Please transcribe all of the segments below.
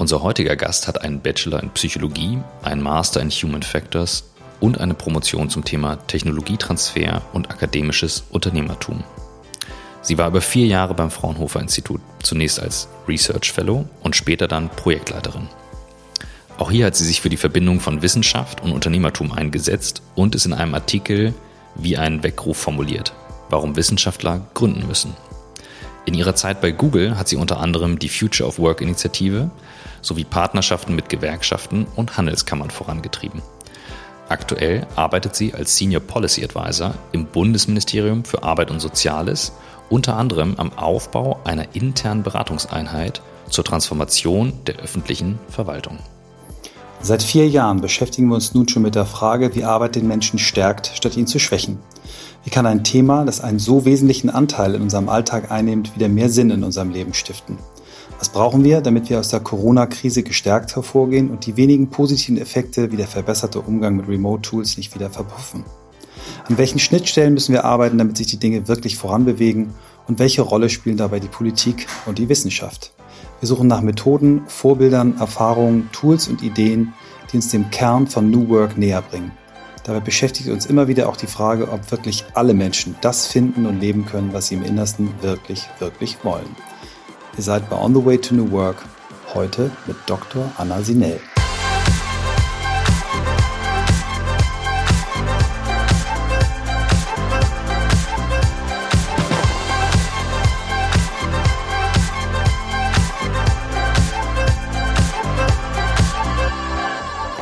Unser heutiger Gast hat einen Bachelor in Psychologie, einen Master in Human Factors und eine Promotion zum Thema Technologietransfer und akademisches Unternehmertum. Sie war über vier Jahre beim Fraunhofer Institut, zunächst als Research Fellow und später dann Projektleiterin. Auch hier hat sie sich für die Verbindung von Wissenschaft und Unternehmertum eingesetzt und es in einem Artikel wie einen Weckruf formuliert, warum Wissenschaftler gründen müssen. In ihrer Zeit bei Google hat sie unter anderem die Future of Work Initiative sowie Partnerschaften mit Gewerkschaften und Handelskammern vorangetrieben. Aktuell arbeitet sie als Senior Policy Advisor im Bundesministerium für Arbeit und Soziales, unter anderem am Aufbau einer internen Beratungseinheit zur Transformation der öffentlichen Verwaltung. Seit vier Jahren beschäftigen wir uns nun schon mit der Frage, wie Arbeit den Menschen stärkt, statt ihn zu schwächen. Wie kann ein Thema, das einen so wesentlichen Anteil in unserem Alltag einnimmt, wieder mehr Sinn in unserem Leben stiften? Was brauchen wir, damit wir aus der Corona-Krise gestärkt hervorgehen und die wenigen positiven Effekte wie der verbesserte Umgang mit Remote-Tools nicht wieder verpuffen? An welchen Schnittstellen müssen wir arbeiten, damit sich die Dinge wirklich voranbewegen? Und welche Rolle spielen dabei die Politik und die Wissenschaft? Wir suchen nach Methoden, Vorbildern, Erfahrungen, Tools und Ideen, die uns dem Kern von New Work näher bringen. Dabei beschäftigt uns immer wieder auch die Frage, ob wirklich alle Menschen das finden und leben können, was sie im Innersten wirklich, wirklich wollen. Ihr seid bei On the Way to New Work, heute mit Dr. Anna Sinell.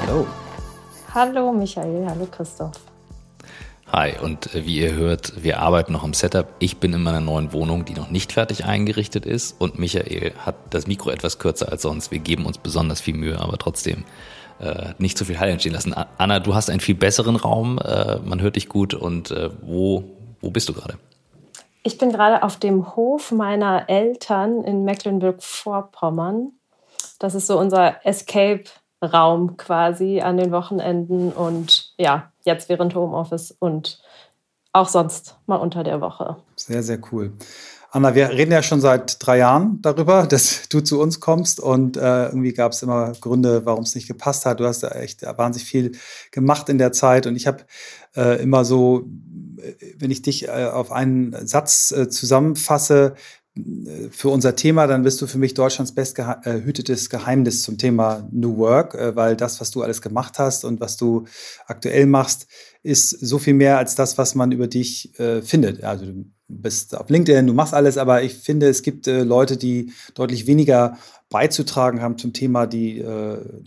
Hallo. Hallo Michael, hallo Christoph. Hi, und äh, wie ihr hört, wir arbeiten noch am Setup. Ich bin in meiner neuen Wohnung, die noch nicht fertig eingerichtet ist und Michael hat das Mikro etwas kürzer als sonst. Wir geben uns besonders viel Mühe, aber trotzdem äh, nicht zu viel Hall entstehen lassen. Anna, du hast einen viel besseren Raum, äh, man hört dich gut und äh, wo, wo bist du gerade? Ich bin gerade auf dem Hof meiner Eltern in Mecklenburg-Vorpommern. Das ist so unser Escape Raum quasi an den Wochenenden und ja, jetzt während Homeoffice und auch sonst mal unter der Woche. Sehr, sehr cool. Anna, wir reden ja schon seit drei Jahren darüber, dass du zu uns kommst und äh, irgendwie gab es immer Gründe, warum es nicht gepasst hat. Du hast ja echt wahnsinnig viel gemacht in der Zeit und ich habe äh, immer so, äh, wenn ich dich äh, auf einen Satz äh, zusammenfasse, für unser Thema, dann bist du für mich Deutschlands bestgehütetes äh, Geheimnis zum Thema New Work, äh, weil das, was du alles gemacht hast und was du aktuell machst, ist so viel mehr als das, was man über dich äh, findet. Also du bist auf LinkedIn, du machst alles, aber ich finde, es gibt Leute, die deutlich weniger beizutragen haben zum Thema, die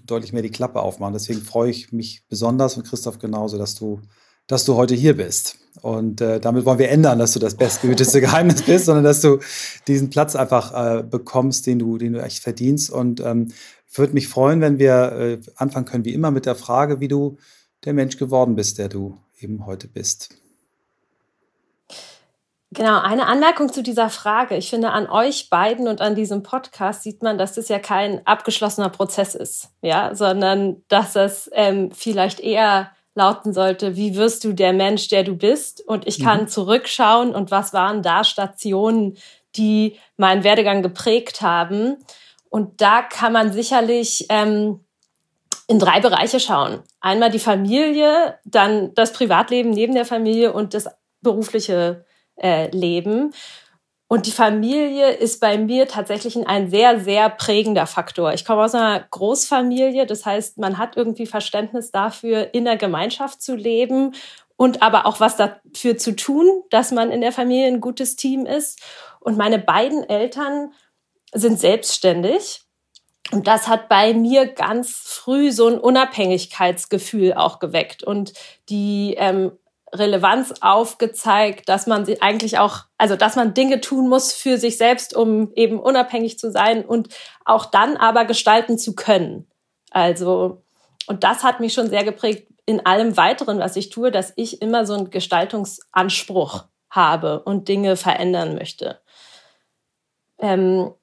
deutlich mehr die Klappe aufmachen. Deswegen freue ich mich besonders und Christoph genauso, dass du dass du heute hier bist. Und äh, damit wollen wir ändern, dass du das bestgehüteste Geheimnis bist, sondern dass du diesen Platz einfach äh, bekommst, den du, den du echt verdienst. Und ähm, würde mich freuen, wenn wir äh, anfangen können, wie immer, mit der Frage, wie du der Mensch geworden bist, der du eben heute bist. Genau, eine Anmerkung zu dieser Frage. Ich finde, an euch beiden und an diesem Podcast sieht man, dass das ja kein abgeschlossener Prozess ist, ja, sondern dass es ähm, vielleicht eher lauten sollte, wie wirst du der Mensch, der du bist? Und ich kann mhm. zurückschauen und was waren da Stationen, die meinen Werdegang geprägt haben. Und da kann man sicherlich ähm, in drei Bereiche schauen. Einmal die Familie, dann das Privatleben neben der Familie und das berufliche äh, Leben. Und die Familie ist bei mir tatsächlich ein sehr, sehr prägender Faktor. Ich komme aus einer Großfamilie, das heißt, man hat irgendwie Verständnis dafür, in der Gemeinschaft zu leben und aber auch was dafür zu tun, dass man in der Familie ein gutes Team ist. Und meine beiden Eltern sind selbstständig. Und das hat bei mir ganz früh so ein Unabhängigkeitsgefühl auch geweckt. Und die ähm, Relevanz aufgezeigt, dass man sie eigentlich auch, also dass man Dinge tun muss für sich selbst, um eben unabhängig zu sein und auch dann aber gestalten zu können. Also, und das hat mich schon sehr geprägt in allem weiteren, was ich tue, dass ich immer so einen Gestaltungsanspruch habe und Dinge verändern möchte. Ähm,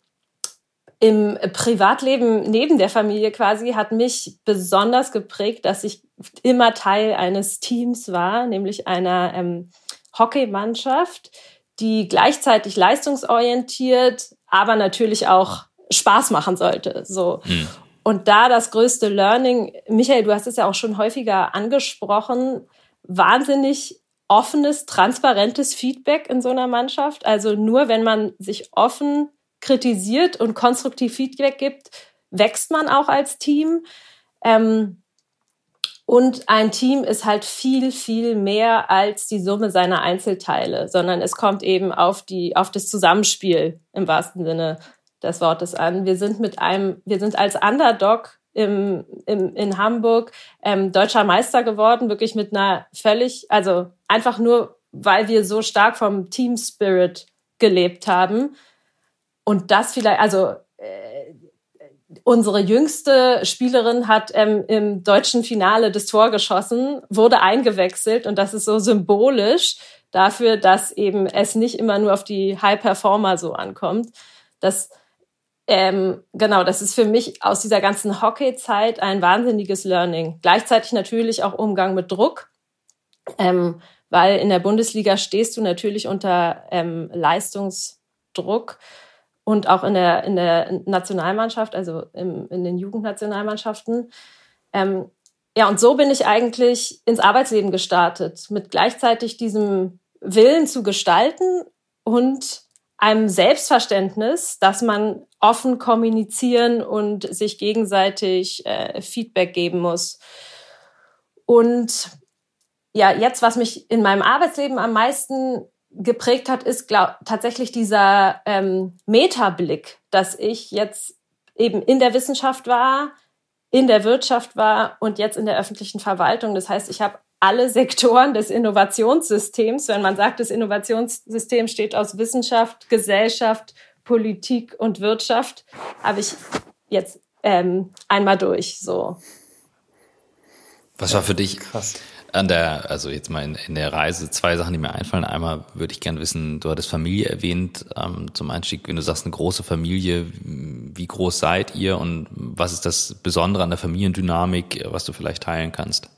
im Privatleben neben der Familie quasi hat mich besonders geprägt, dass ich immer Teil eines Teams war, nämlich einer ähm, Hockeymannschaft, die gleichzeitig leistungsorientiert, aber natürlich auch Spaß machen sollte. So. Mhm. Und da das größte Learning, Michael, du hast es ja auch schon häufiger angesprochen, wahnsinnig offenes, transparentes Feedback in so einer Mannschaft. Also nur wenn man sich offen kritisiert und konstruktiv Feedback gibt, wächst man auch als Team. Ähm, und ein Team ist halt viel, viel mehr als die Summe seiner Einzelteile, sondern es kommt eben auf die, auf das Zusammenspiel im wahrsten Sinne des Wortes an. Wir sind mit einem, wir sind als Underdog im, im, in Hamburg ähm, deutscher Meister geworden, wirklich mit einer völlig, also einfach nur, weil wir so stark vom Team Spirit gelebt haben. Und das vielleicht, also äh, unsere jüngste Spielerin hat ähm, im deutschen Finale das Tor geschossen, wurde eingewechselt und das ist so symbolisch dafür, dass eben es nicht immer nur auf die High Performer so ankommt. Das ähm, genau, das ist für mich aus dieser ganzen Hockey-Zeit ein wahnsinniges Learning. Gleichzeitig natürlich auch Umgang mit Druck, ähm, weil in der Bundesliga stehst du natürlich unter ähm, Leistungsdruck und auch in der, in der Nationalmannschaft, also im, in den Jugendnationalmannschaften. Ähm, ja, und so bin ich eigentlich ins Arbeitsleben gestartet, mit gleichzeitig diesem Willen zu gestalten und einem Selbstverständnis, dass man offen kommunizieren und sich gegenseitig äh, Feedback geben muss. Und ja, jetzt, was mich in meinem Arbeitsleben am meisten geprägt hat, ist glaub, tatsächlich dieser ähm, Metablick, dass ich jetzt eben in der Wissenschaft war, in der Wirtschaft war und jetzt in der öffentlichen Verwaltung. Das heißt, ich habe alle Sektoren des Innovationssystems, wenn man sagt, das Innovationssystem steht aus Wissenschaft, Gesellschaft, Politik und Wirtschaft, habe ich jetzt ähm, einmal durch. So. Was war für dich Krass an der, also jetzt mal in, in, der Reise zwei Sachen, die mir einfallen. Einmal würde ich gerne wissen, du hattest Familie erwähnt ähm, zum Einstieg, wenn du sagst, eine große Familie, wie groß seid ihr und was ist das Besondere an der Familiendynamik, was du vielleicht teilen kannst?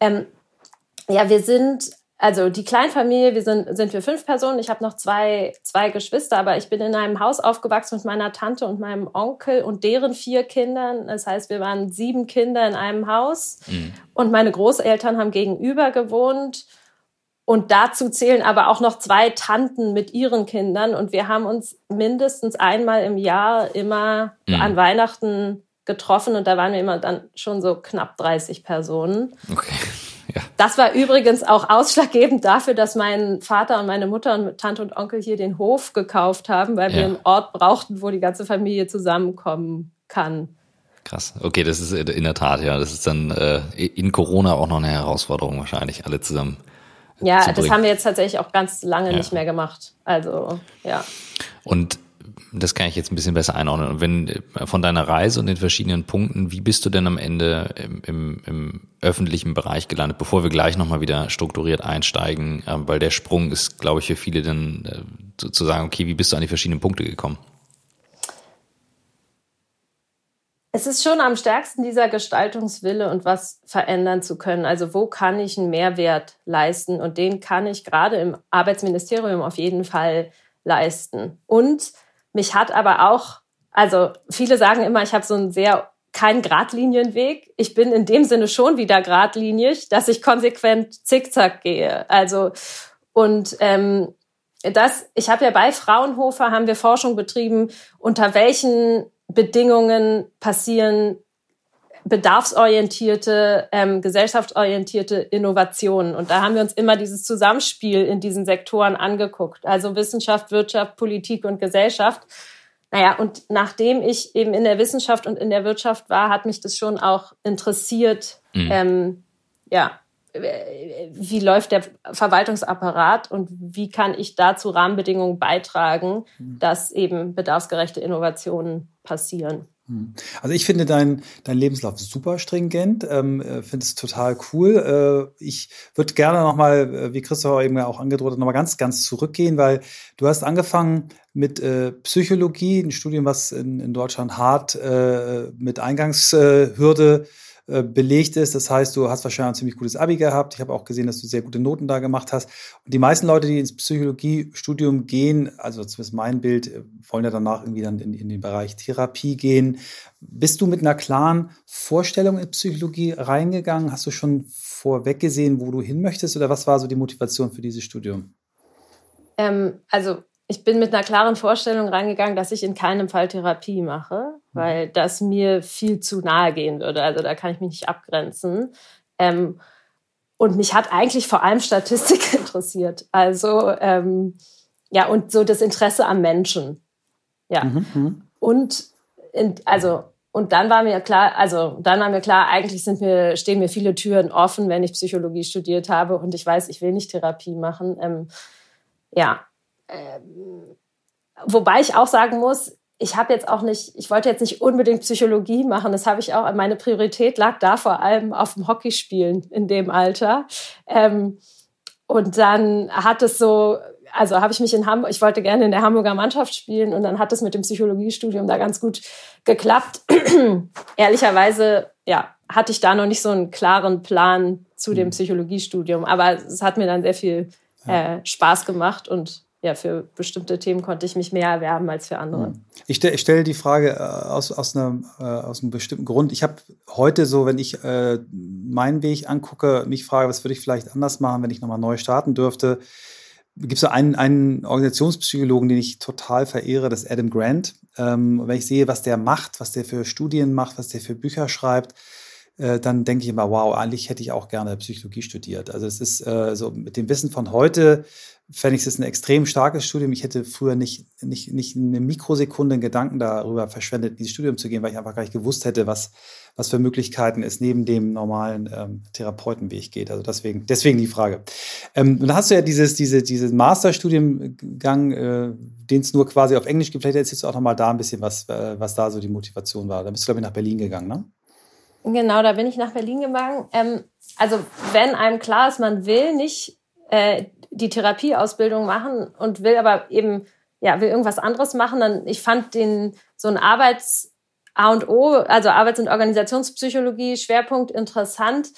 Ähm, ja, wir sind also die Kleinfamilie, wir sind, sind wir fünf Personen. Ich habe noch zwei, zwei Geschwister, aber ich bin in einem Haus aufgewachsen mit meiner Tante und meinem Onkel und deren vier Kindern. Das heißt, wir waren sieben Kinder in einem Haus mhm. und meine Großeltern haben gegenüber gewohnt. Und dazu zählen aber auch noch zwei Tanten mit ihren Kindern. Und wir haben uns mindestens einmal im Jahr immer mhm. an Weihnachten getroffen. Und da waren wir immer dann schon so knapp 30 Personen. Okay. Ja. Das war übrigens auch ausschlaggebend dafür, dass mein Vater und meine Mutter und Tante und Onkel hier den Hof gekauft haben, weil ja. wir einen Ort brauchten, wo die ganze Familie zusammenkommen kann. Krass. Okay, das ist in der Tat, ja. Das ist dann äh, in Corona auch noch eine Herausforderung wahrscheinlich, alle zusammen. Ja, das haben wir jetzt tatsächlich auch ganz lange ja. nicht mehr gemacht. Also, ja. Und das kann ich jetzt ein bisschen besser einordnen. Und wenn äh, von deiner Reise und den verschiedenen Punkten, wie bist du denn am Ende im, im, im öffentlichen Bereich gelandet, bevor wir gleich nochmal wieder strukturiert einsteigen, äh, weil der Sprung ist, glaube ich, für viele dann äh, zu sagen, okay, wie bist du an die verschiedenen Punkte gekommen? Es ist schon am stärksten dieser Gestaltungswille und was verändern zu können. Also wo kann ich einen Mehrwert leisten? Und den kann ich gerade im Arbeitsministerium auf jeden Fall leisten. Und mich hat aber auch, also viele sagen immer, ich habe so einen sehr keinen Gradlinienweg. Ich bin in dem Sinne schon wieder gradlinig, dass ich konsequent zickzack gehe. Also und ähm, das, ich habe ja bei Fraunhofer haben wir Forschung betrieben, unter welchen Bedingungen passieren bedarfsorientierte, ähm, gesellschaftsorientierte Innovationen. Und da haben wir uns immer dieses Zusammenspiel in diesen Sektoren angeguckt. Also Wissenschaft, Wirtschaft, Politik und Gesellschaft. Naja, und nachdem ich eben in der Wissenschaft und in der Wirtschaft war, hat mich das schon auch interessiert. Mhm. Ähm, ja, wie läuft der Verwaltungsapparat und wie kann ich dazu Rahmenbedingungen beitragen, mhm. dass eben bedarfsgerechte Innovationen passieren. Hm. Also ich finde dein, dein Lebenslauf super stringent, ähm, äh, finde es total cool. Äh, ich würde gerne nochmal, äh, wie Christopher eben auch angedroht hat, nochmal ganz, ganz zurückgehen, weil du hast angefangen mit äh, Psychologie, ein Studium, was in, in Deutschland hart äh, mit Eingangshürde äh, belegt ist. Das heißt, du hast wahrscheinlich ein ziemlich gutes Abi gehabt. Ich habe auch gesehen, dass du sehr gute Noten da gemacht hast. Und die meisten Leute, die ins Psychologiestudium gehen, also zumindest mein Bild, äh, wollen ja danach irgendwie dann in, in den Bereich Therapie gehen. Bist du mit einer klaren Vorstellung in Psychologie reingegangen? Hast du schon vorweg gesehen, wo du hin möchtest? Oder was war so die Motivation für dieses Studium? Ähm, also ich bin mit einer klaren Vorstellung reingegangen, dass ich in keinem Fall Therapie mache, mhm. weil das mir viel zu nahe gehen würde. Also da kann ich mich nicht abgrenzen. Ähm, und mich hat eigentlich vor allem Statistik interessiert. Also ähm, ja, und so das Interesse am Menschen. Ja. Mhm. mhm. Und in, also und dann war mir klar, also dann war mir klar, eigentlich sind mir, stehen mir viele Türen offen, wenn ich Psychologie studiert habe und ich weiß, ich will nicht Therapie machen. Ähm, ja. Ähm, wobei ich auch sagen muss, ich habe jetzt auch nicht, ich wollte jetzt nicht unbedingt Psychologie machen. Das habe ich auch, meine Priorität lag da vor allem auf dem Hockeyspielen in dem Alter. Ähm, und dann hat es so also habe ich mich in Hamburg, ich wollte gerne in der Hamburger Mannschaft spielen und dann hat es mit dem Psychologiestudium da ganz gut geklappt. Ehrlicherweise, ja, hatte ich da noch nicht so einen klaren Plan zu dem mhm. Psychologiestudium, aber es hat mir dann sehr viel äh, Spaß gemacht und ja, für bestimmte Themen konnte ich mich mehr erwerben als für andere. Mhm. Ich, stelle ich stelle die Frage äh, aus, aus, einem, äh, aus einem bestimmten Grund. Ich habe heute so, wenn ich äh, meinen Weg angucke, mich frage, was würde ich vielleicht anders machen, wenn ich nochmal neu starten dürfte gibt es so einen, einen Organisationspsychologen, den ich total verehre, das ist Adam Grant. Ähm, wenn ich sehe, was der macht, was der für Studien macht, was der für Bücher schreibt, äh, dann denke ich immer, wow, eigentlich hätte ich auch gerne Psychologie studiert. Also es ist äh, so mit dem Wissen von heute fände ich es ein extrem starkes Studium. Ich hätte früher nicht, nicht, nicht eine Mikrosekunde einen Gedanken darüber verschwendet, in dieses Studium zu gehen, weil ich einfach gar nicht gewusst hätte, was, was für Möglichkeiten es neben dem normalen ähm, Therapeutenweg geht. Also deswegen, deswegen die Frage. Ähm, dann hast du ja dieses, diese, diesen Masterstudiengang, äh, den es nur quasi auf Englisch gibt. Vielleicht erzählst du auch nochmal da ein bisschen, was, äh, was da so die Motivation war. Da bist du, glaube ich, nach Berlin gegangen, ne? Genau, da bin ich nach Berlin gegangen. Ähm, also wenn einem klar ist, man will nicht äh, die Therapieausbildung machen und will aber eben, ja, will irgendwas anderes machen, dann, ich fand den, so ein Arbeits, A und O, also Arbeits- und Organisationspsychologie, Schwerpunkt interessant.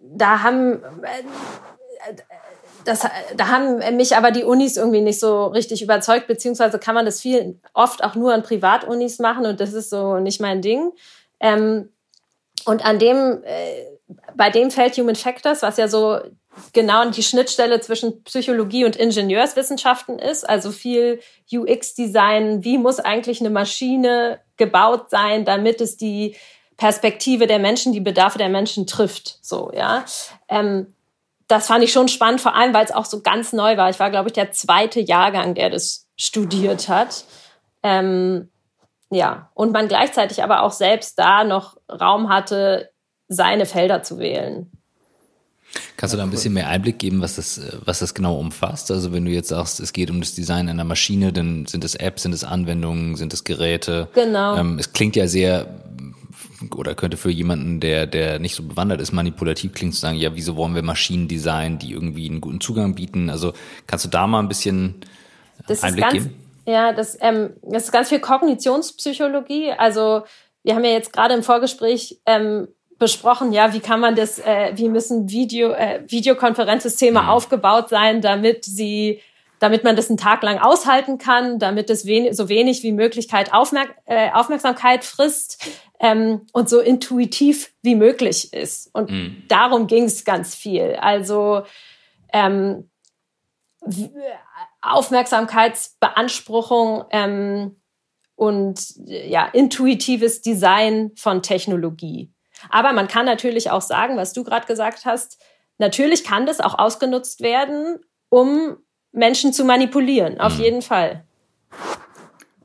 Da haben, äh, das, da haben mich aber die Unis irgendwie nicht so richtig überzeugt, beziehungsweise kann man das viel, oft auch nur an Privatunis machen und das ist so nicht mein Ding. Ähm, und an dem, äh, bei dem Feld Human Factors, was ja so genau die Schnittstelle zwischen Psychologie und Ingenieurswissenschaften ist, also viel UX-Design, wie muss eigentlich eine Maschine gebaut sein, damit es die Perspektive der Menschen, die Bedarfe der Menschen trifft, so, ja. Ähm, das fand ich schon spannend, vor allem, weil es auch so ganz neu war. Ich war, glaube ich, der zweite Jahrgang, der das studiert hat. Ähm, ja, und man gleichzeitig aber auch selbst da noch Raum hatte, seine Felder zu wählen. Kannst du da ein bisschen mehr Einblick geben, was das, was das genau umfasst? Also wenn du jetzt sagst, es geht um das Design einer Maschine, dann sind es Apps, sind es Anwendungen, sind es Geräte? Genau. Ähm, es klingt ja sehr oder könnte für jemanden, der, der nicht so bewandert ist, manipulativ klingt zu sagen, ja, wieso wollen wir Maschinen designen, die irgendwie einen guten Zugang bieten? Also kannst du da mal ein bisschen das Einblick ganz, geben? Ja, das, ähm, das ist ganz viel Kognitionspsychologie. Also wir haben ja jetzt gerade im Vorgespräch ähm, besprochen, ja, wie kann man das, äh, wie müssen Video, äh, Videokonferenzsysteme mhm. aufgebaut sein, damit sie, damit man das einen Tag lang aushalten kann, damit es wen so wenig wie Möglichkeit Aufmerk äh, Aufmerksamkeit frisst ähm, und so intuitiv wie möglich ist. Und mhm. darum ging es ganz viel. Also ähm, Aufmerksamkeitsbeanspruchung ähm, und ja, intuitives Design von Technologie. Aber man kann natürlich auch sagen, was du gerade gesagt hast, natürlich kann das auch ausgenutzt werden, um Menschen zu manipulieren, auf mhm. jeden Fall.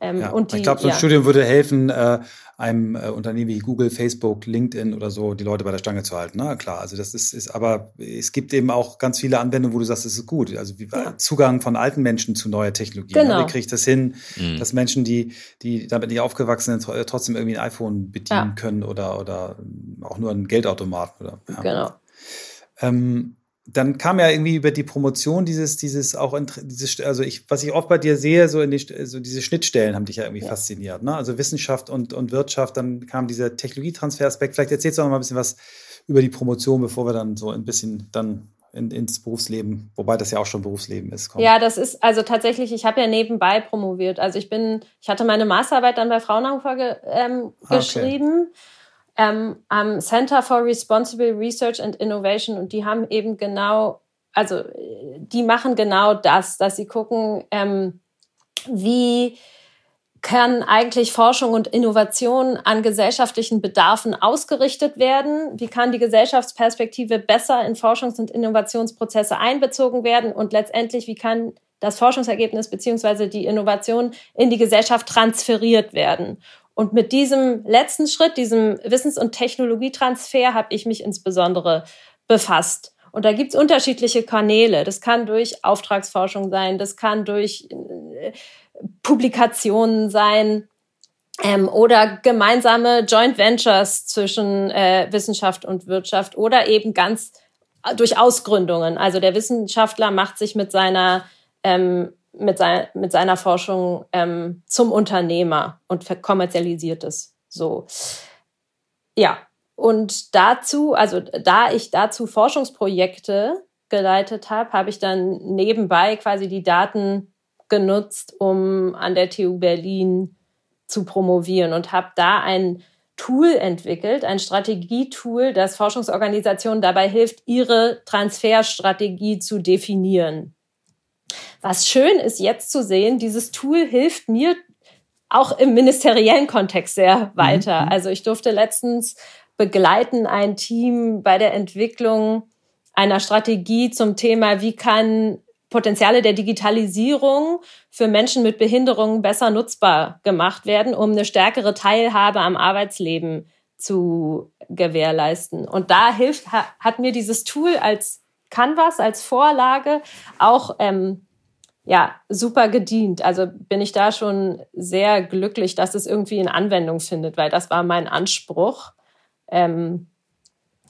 Ähm, ja, die, ich glaube, so ein ja. Studium würde helfen, äh, einem äh, Unternehmen wie Google, Facebook, LinkedIn oder so die Leute bei der Stange zu halten. Na ne? klar, also das ist, ist, aber es gibt eben auch ganz viele Anwendungen, wo du sagst, das ist gut. Also wie, ja. Zugang von alten Menschen zu neuer Technologie. Genau. Wie kriege ich das hin, mhm. dass Menschen, die, die damit nicht aufgewachsen sind, trotzdem irgendwie ein iPhone bedienen ja. können oder, oder auch nur einen Geldautomaten oder. Genau. Ähm, dann kam ja irgendwie über die Promotion dieses, dieses auch, dieses, also ich, was ich oft bei dir sehe, so in die, so diese Schnittstellen haben dich ja irgendwie ja. fasziniert, ne? Also Wissenschaft und, und Wirtschaft, dann kam dieser Technologietransferaspekt. Vielleicht erzählst du noch mal ein bisschen was über die Promotion, bevor wir dann so ein bisschen dann in, ins Berufsleben, wobei das ja auch schon Berufsleben ist. Kommen. Ja, das ist also tatsächlich, ich habe ja nebenbei promoviert. Also ich bin, ich hatte meine Masterarbeit dann bei Fraunhofer ge, ähm, ah, geschrieben. Okay ähm, am Center for Responsible Research and Innovation und die haben eben genau, also die machen genau das, dass sie gucken, ähm, wie kann eigentlich Forschung und Innovation an gesellschaftlichen Bedarfen ausgerichtet werden? Wie kann die Gesellschaftsperspektive besser in Forschungs- und Innovationsprozesse einbezogen werden? Und letztendlich, wie kann das Forschungsergebnis beziehungsweise die Innovation in die Gesellschaft transferiert werden? Und mit diesem letzten Schritt, diesem Wissens- und Technologietransfer, habe ich mich insbesondere befasst. Und da gibt's unterschiedliche Kanäle. Das kann durch Auftragsforschung sein, das kann durch äh, Publikationen sein ähm, oder gemeinsame Joint Ventures zwischen äh, Wissenschaft und Wirtschaft oder eben ganz äh, durch Ausgründungen. Also der Wissenschaftler macht sich mit seiner ähm, mit, sein, mit seiner Forschung ähm, zum Unternehmer und kommerzialisiert es so. Ja, und dazu, also da ich dazu Forschungsprojekte geleitet habe, habe ich dann nebenbei quasi die Daten genutzt, um an der TU Berlin zu promovieren und habe da ein Tool entwickelt, ein Strategietool, das Forschungsorganisationen dabei hilft, ihre Transferstrategie zu definieren. Was schön ist jetzt zu sehen, dieses Tool hilft mir auch im ministeriellen Kontext sehr weiter. Mhm. Also ich durfte letztens begleiten ein Team bei der Entwicklung einer Strategie zum Thema, wie kann Potenziale der Digitalisierung für Menschen mit Behinderungen besser nutzbar gemacht werden, um eine stärkere Teilhabe am Arbeitsleben zu gewährleisten. Und da hilft, hat mir dieses Tool als Canvas, als Vorlage auch ähm, ja, super gedient. Also bin ich da schon sehr glücklich, dass es irgendwie in Anwendung findet, weil das war mein Anspruch, ähm,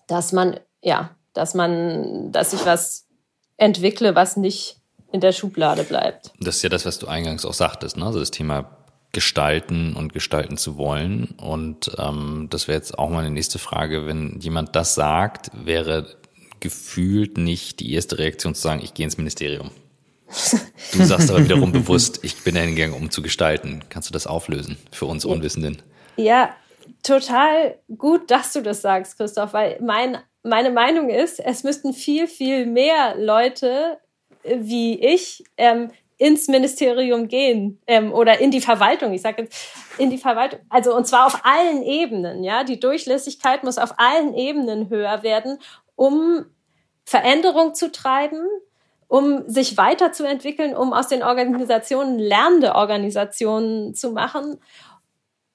dass man, ja, dass man, dass ich was entwickle, was nicht in der Schublade bleibt. Das ist ja das, was du eingangs auch sagtest, ne? Also das Thema gestalten und gestalten zu wollen. Und ähm, das wäre jetzt auch mal eine nächste Frage. Wenn jemand das sagt, wäre gefühlt nicht die erste Reaktion zu sagen, ich gehe ins Ministerium. Du sagst aber wiederum bewusst, ich bin da hingegangen, um zu gestalten. Kannst du das auflösen für uns Unwissenden? Ja, total gut, dass du das sagst, Christoph, weil mein, meine Meinung ist, es müssten viel, viel mehr Leute wie ich ähm, ins Ministerium gehen ähm, oder in die Verwaltung. Ich sage jetzt in die Verwaltung, also und zwar auf allen Ebenen. Ja, die Durchlässigkeit muss auf allen Ebenen höher werden, um Veränderung zu treiben, um sich weiterzuentwickeln, um aus den Organisationen lernende Organisationen zu machen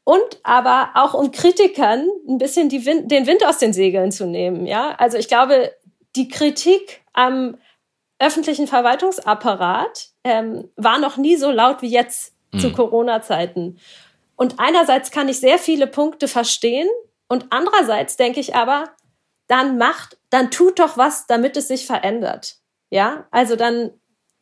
und aber auch um Kritikern ein bisschen Wind, den Wind aus den Segeln zu nehmen. Ja, also ich glaube, die Kritik am öffentlichen Verwaltungsapparat ähm, war noch nie so laut wie jetzt mhm. zu Corona-Zeiten. Und einerseits kann ich sehr viele Punkte verstehen und andererseits denke ich aber, dann macht, dann tut doch was, damit es sich verändert. Ja, also dann,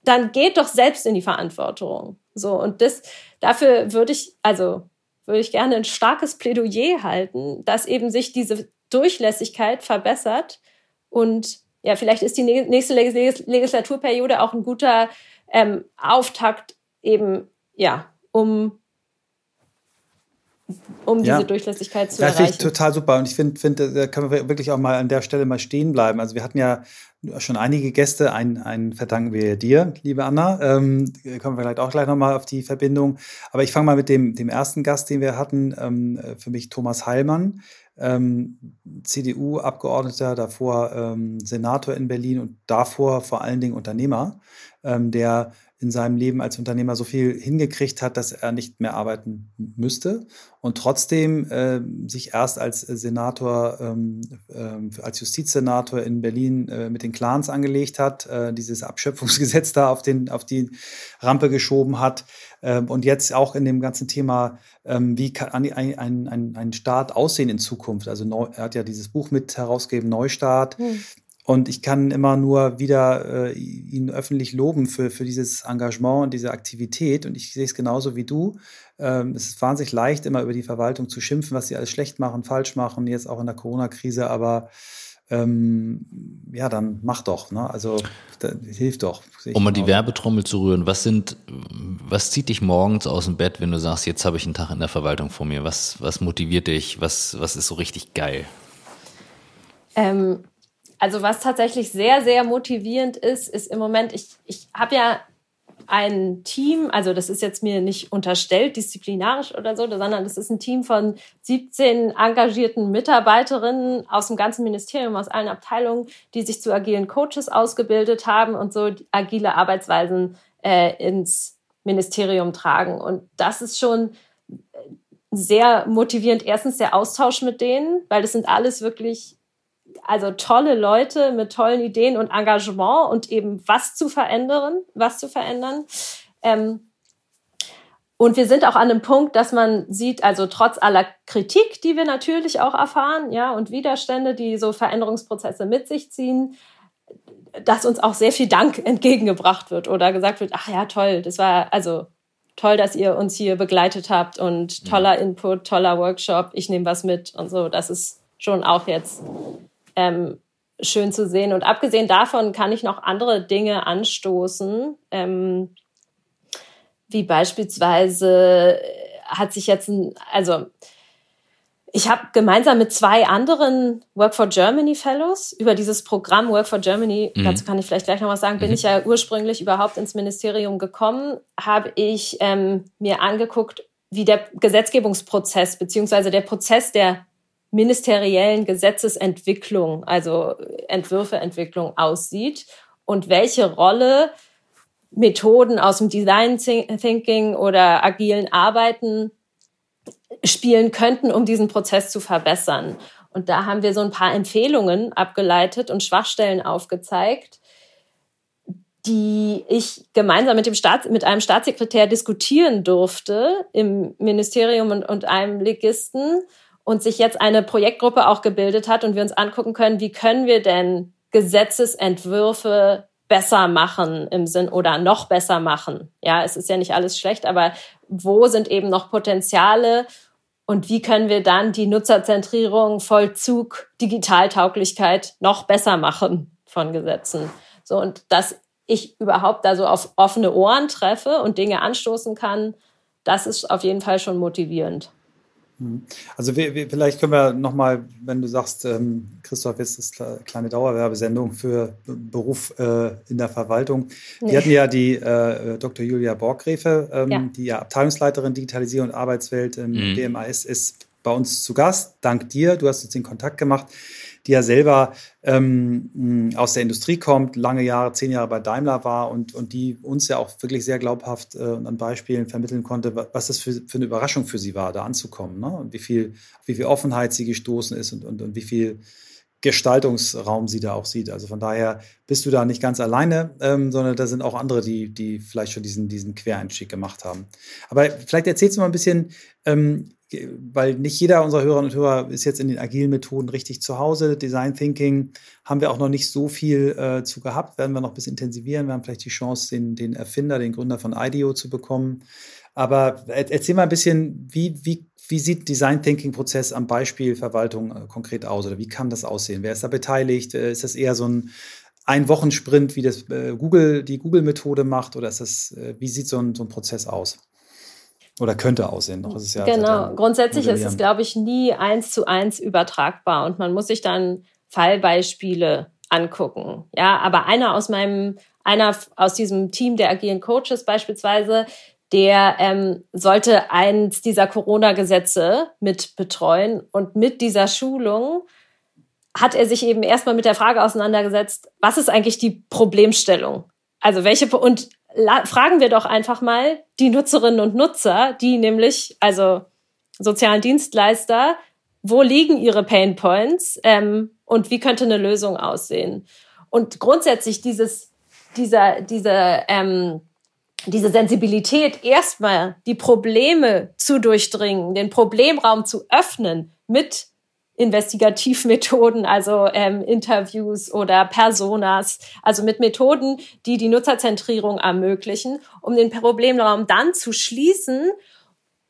dann geht doch selbst in die Verantwortung. So, und das, dafür würde ich, also, würde ich gerne ein starkes Plädoyer halten, dass eben sich diese Durchlässigkeit verbessert und ja, vielleicht ist die nächste Legislaturperiode auch ein guter ähm, Auftakt eben, ja, um um ja. diese Durchlässigkeit zu ja, erreichen. Ja, finde ich total super. Und ich finde, find, da können wir wirklich auch mal an der Stelle mal stehen bleiben. Also wir hatten ja schon einige Gäste, einen, einen verdanken wir dir, liebe Anna. Ähm, kommen wir vielleicht auch gleich nochmal auf die Verbindung. Aber ich fange mal mit dem, dem ersten Gast, den wir hatten, ähm, für mich Thomas Heilmann, ähm, CDU-Abgeordneter, davor ähm, Senator in Berlin und davor vor allen Dingen Unternehmer, ähm, der in seinem Leben als Unternehmer so viel hingekriegt hat, dass er nicht mehr arbeiten müsste und trotzdem äh, sich erst als Senator, ähm, äh, als Justizsenator in Berlin äh, mit den Clans angelegt hat, äh, dieses Abschöpfungsgesetz da auf, den, auf die Rampe geschoben hat ähm, und jetzt auch in dem ganzen Thema, ähm, wie kann ein, ein, ein, ein Staat aussehen in Zukunft. Also neu, er hat ja dieses Buch mit herausgegeben, Neustart. Hm Und ich kann immer nur wieder äh, ihn öffentlich loben für, für dieses Engagement und diese Aktivität. Und ich sehe es genauso wie du. Ähm, es ist wahnsinnig leicht, immer über die Verwaltung zu schimpfen, was sie alles schlecht machen, falsch machen, jetzt auch in der Corona-Krise. Aber ähm, ja, dann mach doch. Ne? Also hilf doch. Um mal die Werbetrommel zu rühren, was sind, was zieht dich morgens aus dem Bett, wenn du sagst, jetzt habe ich einen Tag in der Verwaltung vor mir? Was, was motiviert dich? Was, was ist so richtig geil? Ähm, also was tatsächlich sehr, sehr motivierend ist, ist im Moment, ich, ich habe ja ein Team, also das ist jetzt mir nicht unterstellt, disziplinarisch oder so, sondern das ist ein Team von 17 engagierten Mitarbeiterinnen aus dem ganzen Ministerium, aus allen Abteilungen, die sich zu agilen Coaches ausgebildet haben und so agile Arbeitsweisen äh, ins Ministerium tragen. Und das ist schon sehr motivierend. Erstens der Austausch mit denen, weil das sind alles wirklich also tolle Leute mit tollen Ideen und Engagement und eben was zu verändern, was zu verändern. Ähm, und wir sind auch an einem Punkt, dass man sieht, also trotz aller Kritik, die wir natürlich auch erfahren, ja, und Widerstände, die so Veränderungsprozesse mit sich ziehen, dass uns auch sehr viel Dank entgegengebracht wird oder gesagt wird, ach ja, toll, das war also toll, dass ihr uns hier begleitet habt und toller Input, toller Workshop, ich nehme was mit und so. Das ist schon auch jetzt ähm, schön zu sehen. Und abgesehen davon kann ich noch andere Dinge anstoßen, ähm, wie beispielsweise äh, hat sich jetzt ein, also ich habe gemeinsam mit zwei anderen Work for Germany Fellows über dieses Programm Work for Germany, mhm. dazu kann ich vielleicht gleich noch was sagen, bin mhm. ich ja ursprünglich überhaupt ins Ministerium gekommen, habe ich ähm, mir angeguckt, wie der Gesetzgebungsprozess beziehungsweise der Prozess der ministeriellen Gesetzesentwicklung, also Entwürfeentwicklung aussieht und welche Rolle Methoden aus dem Design Thinking oder agilen Arbeiten spielen könnten, um diesen Prozess zu verbessern. Und da haben wir so ein paar Empfehlungen abgeleitet und Schwachstellen aufgezeigt, die ich gemeinsam mit dem Staats, mit einem Staatssekretär diskutieren durfte im Ministerium und, und einem Legisten und sich jetzt eine Projektgruppe auch gebildet hat und wir uns angucken können, wie können wir denn Gesetzesentwürfe besser machen im Sinn oder noch besser machen. Ja, es ist ja nicht alles schlecht, aber wo sind eben noch Potenziale und wie können wir dann die Nutzerzentrierung, Vollzug, Digitaltauglichkeit noch besser machen von Gesetzen? So und dass ich überhaupt da so auf offene Ohren treffe und Dinge anstoßen kann, das ist auf jeden Fall schon motivierend. Mhm. Also wir, wir, vielleicht können wir nochmal, wenn du sagst, ähm, Christoph, jetzt ist eine kleine Dauerwerbesendung für Beruf äh, in der Verwaltung. Nee. Wir hatten ja die äh, Dr. Julia Borggräfe, ähm, ja. die ja Abteilungsleiterin Digitalisierung und Arbeitswelt im mhm. BMAS ist, bei uns zu Gast. Dank dir, du hast uns den Kontakt gemacht die ja selber ähm, aus der Industrie kommt, lange Jahre, zehn Jahre bei Daimler war und, und die uns ja auch wirklich sehr glaubhaft äh, an Beispielen vermitteln konnte, was das für, für eine Überraschung für sie war, da anzukommen. Ne? Und wie viel, wie viel Offenheit sie gestoßen ist und, und, und wie viel Gestaltungsraum sie da auch sieht. Also von daher bist du da nicht ganz alleine, ähm, sondern da sind auch andere, die, die vielleicht schon diesen, diesen Quereinstieg gemacht haben. Aber vielleicht erzählst du mal ein bisschen, ähm, weil nicht jeder unserer Hörerinnen und Hörer ist jetzt in den agilen Methoden richtig zu Hause. Design Thinking haben wir auch noch nicht so viel äh, zu gehabt, werden wir noch ein bisschen intensivieren. Wir haben vielleicht die Chance, den, den Erfinder, den Gründer von IDEO zu bekommen. Aber erzähl mal ein bisschen, wie, wie, wie sieht Design Thinking Prozess am Beispiel Verwaltung äh, konkret aus oder wie kann das aussehen? Wer ist da beteiligt? Äh, ist das eher so ein ein Wochensprint, wie das äh, Google, die Google-Methode macht, oder ist das, äh, wie sieht so ein, so ein Prozess aus? Oder könnte aussehen. Noch ist es ja genau. Grundsätzlich ist es, glaube ich, nie eins zu eins übertragbar und man muss sich dann Fallbeispiele angucken. Ja, aber einer aus meinem, einer aus diesem Team der agilen Coaches beispielsweise, der ähm, sollte eins dieser Corona-Gesetze mit betreuen und mit dieser Schulung hat er sich eben erstmal mit der Frage auseinandergesetzt, was ist eigentlich die Problemstellung? Also welche und fragen wir doch einfach mal die Nutzerinnen und Nutzer, die nämlich, also sozialen Dienstleister, wo liegen ihre Pain Points ähm, und wie könnte eine Lösung aussehen? Und grundsätzlich dieses, dieser, diese, ähm, diese Sensibilität, erstmal die Probleme zu durchdringen, den Problemraum zu öffnen mit Investigativmethoden, also ähm, Interviews oder Personas, also mit Methoden, die die Nutzerzentrierung ermöglichen, um den Problemraum dann zu schließen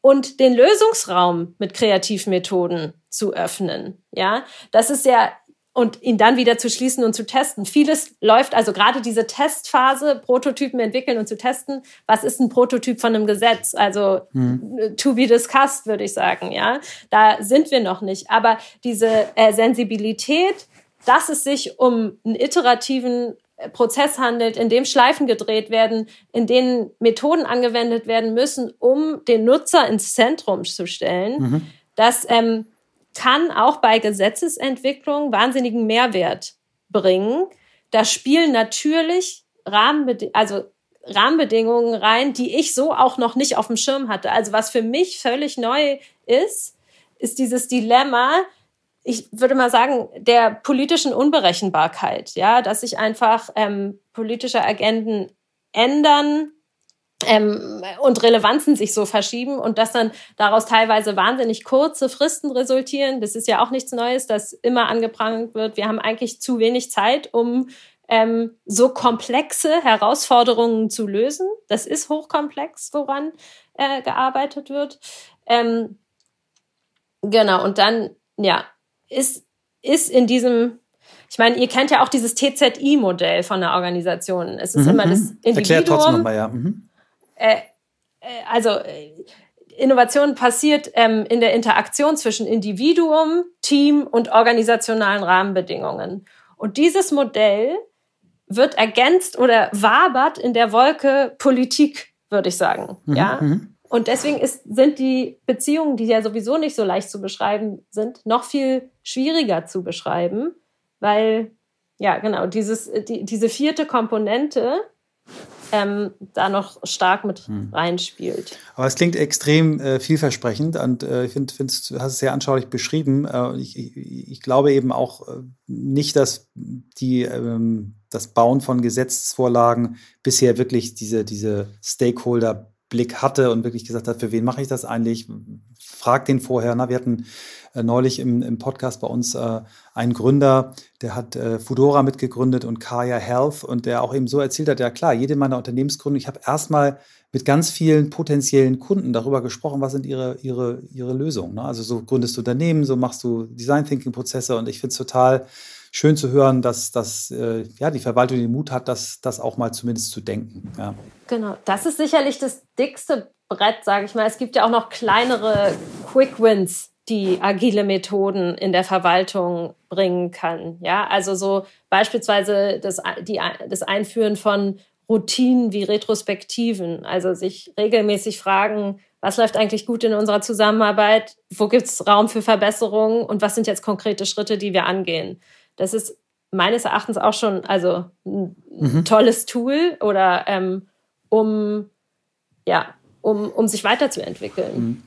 und den Lösungsraum mit Kreativmethoden zu öffnen. Ja, das ist ja und ihn dann wieder zu schließen und zu testen. Vieles läuft, also gerade diese Testphase, Prototypen entwickeln und zu testen. Was ist ein Prototyp von einem Gesetz? Also hm. to be discussed, würde ich sagen. Ja, da sind wir noch nicht. Aber diese äh, Sensibilität, dass es sich um einen iterativen äh, Prozess handelt, in dem Schleifen gedreht werden, in denen Methoden angewendet werden müssen, um den Nutzer ins Zentrum zu stellen. Mhm. Das ähm, kann auch bei Gesetzesentwicklung wahnsinnigen Mehrwert bringen. Da spielen natürlich Rahmenbed also Rahmenbedingungen rein, die ich so auch noch nicht auf dem Schirm hatte. Also was für mich völlig neu ist, ist dieses Dilemma, ich würde mal sagen, der politischen Unberechenbarkeit, ja, dass sich einfach ähm, politische Agenden ändern, ähm, und Relevanzen sich so verschieben und dass dann daraus teilweise wahnsinnig kurze Fristen resultieren. Das ist ja auch nichts Neues, das immer angeprangert wird. Wir haben eigentlich zu wenig Zeit, um ähm, so komplexe Herausforderungen zu lösen. Das ist hochkomplex, woran äh, gearbeitet wird. Ähm, genau, und dann, ja, ist, ist in diesem ich meine, ihr kennt ja auch dieses TZI-Modell von der Organisation. Es ist mhm, immer das mhm. Individuum. Erklärt trotzdem nochmal, ja. Mhm. Äh, äh, also äh, Innovation passiert ähm, in der Interaktion zwischen Individuum, Team und organisationalen Rahmenbedingungen. Und dieses Modell wird ergänzt oder wabert in der Wolke Politik, würde ich sagen. Mhm. Ja. Mhm. Und deswegen ist, sind die Beziehungen, die ja sowieso nicht so leicht zu beschreiben sind, noch viel schwieriger zu beschreiben, weil ja genau dieses die, diese vierte Komponente ähm, da noch stark mit hm. reinspielt. Aber es klingt extrem äh, vielversprechend und äh, ich finde, find, du hast es sehr anschaulich beschrieben. Äh, ich, ich, ich, glaube eben auch äh, nicht, dass die, ähm, das Bauen von Gesetzesvorlagen bisher wirklich diese, diese Stakeholder Blick hatte und wirklich gesagt hat, für wen mache ich das eigentlich? Frag den vorher. Na, wir hatten äh, neulich im, im Podcast bei uns äh, einen Gründer, der hat äh, Fudora mitgegründet und Kaya Health und der auch eben so erzählt hat, ja klar, jede meiner Unternehmensgründungen, ich habe erstmal mit ganz vielen potenziellen Kunden darüber gesprochen, was sind ihre, ihre, ihre Lösungen. Ne? Also so gründest du Unternehmen, so machst du Design Thinking Prozesse und ich finde es total schön zu hören, dass, dass äh, ja, die Verwaltung den Mut hat, das, das auch mal zumindest zu denken. Ja. Genau, das ist sicherlich das dickste Brett, sage ich mal. Es gibt ja auch noch kleinere Quick Wins, die agile Methoden in der Verwaltung bringen kann. Ja, also so beispielsweise das, die, das Einführen von Routinen wie Retrospektiven, also sich regelmäßig fragen, was läuft eigentlich gut in unserer Zusammenarbeit, wo gibt es Raum für Verbesserungen und was sind jetzt konkrete Schritte, die wir angehen. Das ist meines Erachtens auch schon also ein mhm. tolles Tool oder ähm, um ja um, um sich weiterzuentwickeln. Mhm.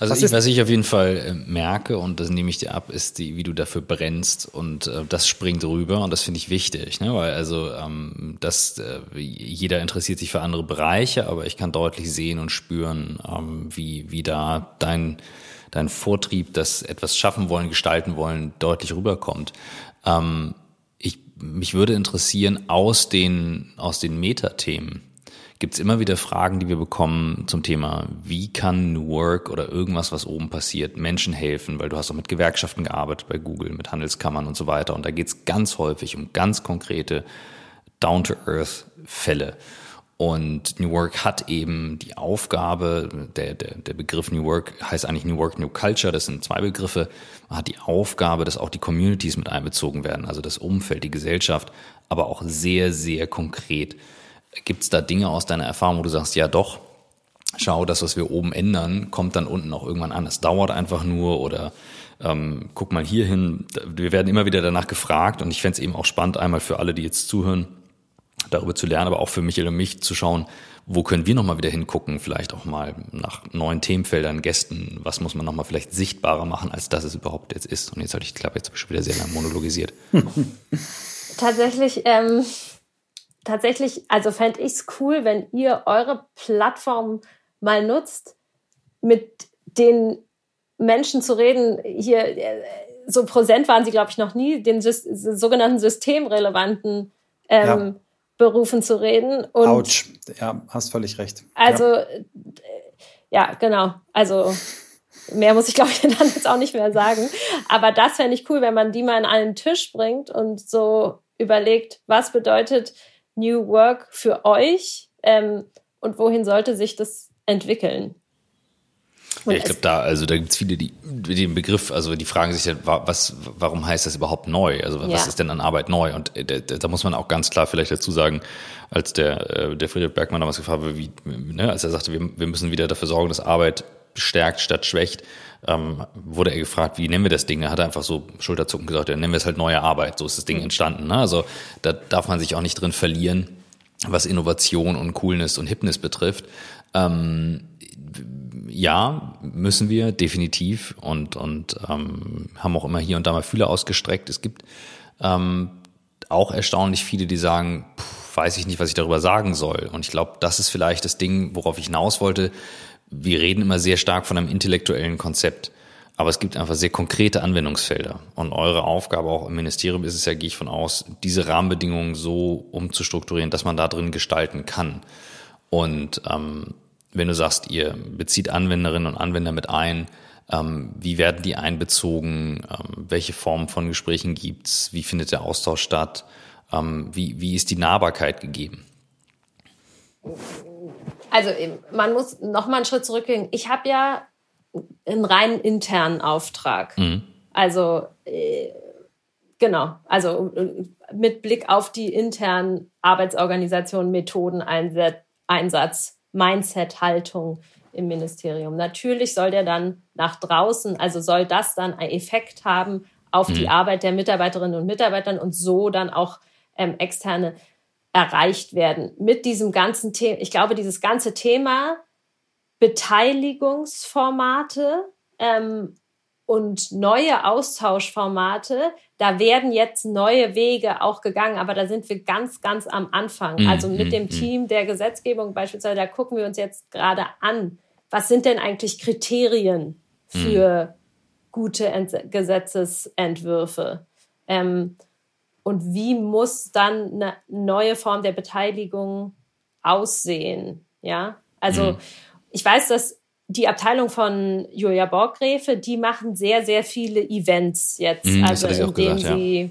Also was, ich, was ich auf jeden Fall äh, merke und das nehme ich dir ab, ist die, wie du dafür brennst und äh, das springt rüber und das finde ich wichtig, ne? weil also ähm, das äh, jeder interessiert sich für andere Bereiche, aber ich kann deutlich sehen und spüren, ähm, wie wie da dein dein Vortrieb, das etwas schaffen wollen, gestalten wollen, deutlich rüberkommt. Ähm, ich, mich würde interessieren, aus den, aus den Metathemen gibt es immer wieder Fragen, die wir bekommen zum Thema, wie kann New Work oder irgendwas, was oben passiert, Menschen helfen, weil du hast auch mit Gewerkschaften gearbeitet bei Google, mit Handelskammern und so weiter. Und da geht es ganz häufig um ganz konkrete Down-to-Earth-Fälle. Und New Work hat eben die Aufgabe, der, der, der Begriff New Work heißt eigentlich New Work, New Culture, das sind zwei Begriffe, hat die Aufgabe, dass auch die Communities mit einbezogen werden, also das Umfeld, die Gesellschaft, aber auch sehr, sehr konkret. Gibt es da Dinge aus deiner Erfahrung, wo du sagst, ja doch, schau, das, was wir oben ändern, kommt dann unten auch irgendwann an. Es dauert einfach nur oder ähm, guck mal hier hin. Wir werden immer wieder danach gefragt und ich fände es eben auch spannend, einmal für alle, die jetzt zuhören, darüber zu lernen, aber auch für Michael und mich zu schauen, wo können wir nochmal wieder hingucken, vielleicht auch mal nach neuen Themenfeldern, Gästen, was muss man nochmal vielleicht sichtbarer machen, als das es überhaupt jetzt ist. Und jetzt hatte ich, glaube jetzt habe ich schon wieder sehr lange monologisiert. tatsächlich, ähm, tatsächlich, also fände ich es cool, wenn ihr eure Plattform mal nutzt, mit den Menschen zu reden, hier äh, so präsent waren sie, glaube ich, noch nie, den sogenannten systemrelevanten ähm, ja. Berufen zu reden. Und Autsch, ja, hast völlig recht. Also, ja, ja genau. Also, mehr muss ich, glaube ich, dann jetzt auch nicht mehr sagen. Aber das fände ich cool, wenn man die mal an einen Tisch bringt und so überlegt, was bedeutet New Work für euch ähm, und wohin sollte sich das entwickeln. Ja, ich glaube, da, also da gibt es viele, die, die den Begriff, also die fragen sich ja, was, warum heißt das überhaupt neu? Also was ja. ist denn an Arbeit neu? Und äh, da, da, muss man auch ganz klar vielleicht dazu sagen, als der, äh, der Friedrich Bergmann damals gefragt wurde, wie, ne, als er sagte, wir, wir müssen wieder dafür sorgen, dass Arbeit stärkt statt schwächt, ähm, wurde er gefragt, wie nennen wir das Ding? Da hat er einfach so schulterzuckend gesagt, ja, nennen wir es halt neue Arbeit. So ist das Ding mhm. entstanden. Ne? Also da darf man sich auch nicht drin verlieren, was Innovation und Coolness und Hipness betrifft. Ähm, ja, müssen wir definitiv und, und ähm, haben auch immer hier und da mal Fühler ausgestreckt. Es gibt ähm, auch erstaunlich viele, die sagen, pff, weiß ich nicht, was ich darüber sagen soll. Und ich glaube, das ist vielleicht das Ding, worauf ich hinaus wollte. Wir reden immer sehr stark von einem intellektuellen Konzept. Aber es gibt einfach sehr konkrete Anwendungsfelder. Und eure Aufgabe auch im Ministerium ist es ja, gehe ich von aus, diese Rahmenbedingungen so umzustrukturieren, dass man da drin gestalten kann. Und ähm, wenn du sagst, ihr bezieht Anwenderinnen und Anwender mit ein, ähm, wie werden die einbezogen? Ähm, welche Formen von Gesprächen gibt's? Wie findet der Austausch statt? Ähm, wie, wie ist die Nahbarkeit gegeben? Also man muss noch mal einen Schritt zurückgehen. Ich habe ja einen rein internen Auftrag. Mhm. Also äh, genau, also äh, mit Blick auf die internen Arbeitsorganisationen, Methoden, Einsatz Mindset-Haltung im Ministerium. Natürlich soll der dann nach draußen, also soll das dann einen Effekt haben auf mhm. die Arbeit der Mitarbeiterinnen und Mitarbeitern und so dann auch ähm, externe erreicht werden. Mit diesem ganzen Thema, ich glaube, dieses ganze Thema Beteiligungsformate ähm, und neue Austauschformate, da werden jetzt neue Wege auch gegangen, aber da sind wir ganz, ganz am Anfang. Mm, also mit mm, dem mm. Team der Gesetzgebung beispielsweise, da gucken wir uns jetzt gerade an, was sind denn eigentlich Kriterien für gute Ent Gesetzesentwürfe? Ähm, und wie muss dann eine neue Form der Beteiligung aussehen? Ja, also ich weiß, dass die Abteilung von Julia Borggräfe, die machen sehr, sehr viele Events jetzt. Mm, also in denen gesagt, sie, ja.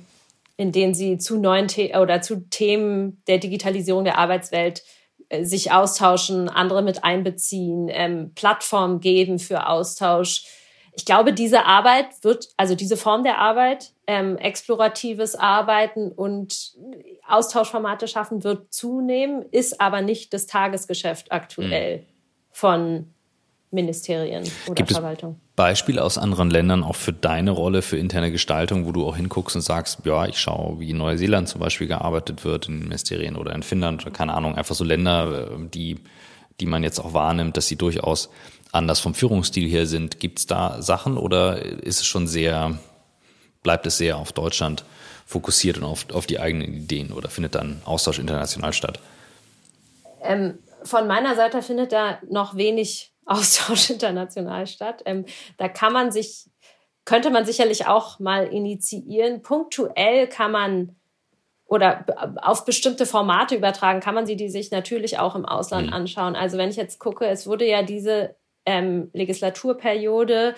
in denen sie zu neuen The oder zu Themen der Digitalisierung der Arbeitswelt äh, sich austauschen, andere mit einbeziehen, ähm, Plattformen geben für Austausch. Ich glaube, diese Arbeit wird, also diese Form der Arbeit, ähm, exploratives Arbeiten und Austauschformate schaffen, wird zunehmen, ist aber nicht das Tagesgeschäft aktuell mhm. von Ministerien oder Gibt Verwaltung. Es Beispiele aus anderen Ländern auch für deine Rolle für interne Gestaltung, wo du auch hinguckst und sagst, ja, ich schaue, wie in Neuseeland zum Beispiel gearbeitet wird in Ministerien oder in Finnland oder keine Ahnung, einfach so Länder, äh, die, die man jetzt auch wahrnimmt, dass sie durchaus anders vom Führungsstil her sind. Gibt es da Sachen oder ist es schon sehr, bleibt es sehr auf Deutschland fokussiert und auf, auf die eigenen Ideen oder findet dann Austausch international statt? Ähm, von meiner Seite findet da noch wenig Austausch international statt. Ähm, da kann man sich, könnte man sicherlich auch mal initiieren. Punktuell kann man oder auf bestimmte Formate übertragen, kann man sie die sich natürlich auch im Ausland mhm. anschauen. Also wenn ich jetzt gucke, es wurde ja diese ähm, Legislaturperiode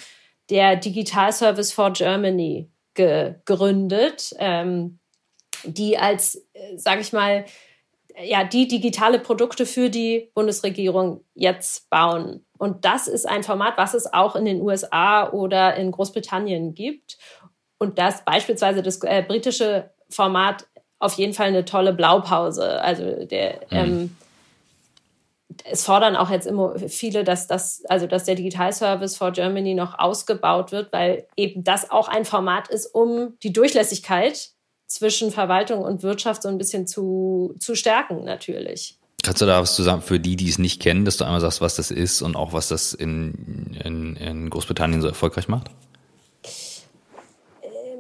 der Digital Service for Germany gegründet, ähm, die als, äh, sage ich mal, ja, die digitale Produkte für die Bundesregierung jetzt bauen. Und das ist ein Format, was es auch in den USA oder in Großbritannien gibt. Und das beispielsweise das äh, britische Format auf jeden Fall eine tolle Blaupause. Also der, mhm. ähm, es fordern auch jetzt immer viele, dass das, also dass der Digital Service for Germany noch ausgebaut wird, weil eben das auch ein Format ist, um die Durchlässigkeit zwischen Verwaltung und Wirtschaft so ein bisschen zu, zu stärken, natürlich. Kannst du da was zusammen für die, die es nicht kennen, dass du einmal sagst, was das ist und auch was das in, in, in Großbritannien so erfolgreich macht?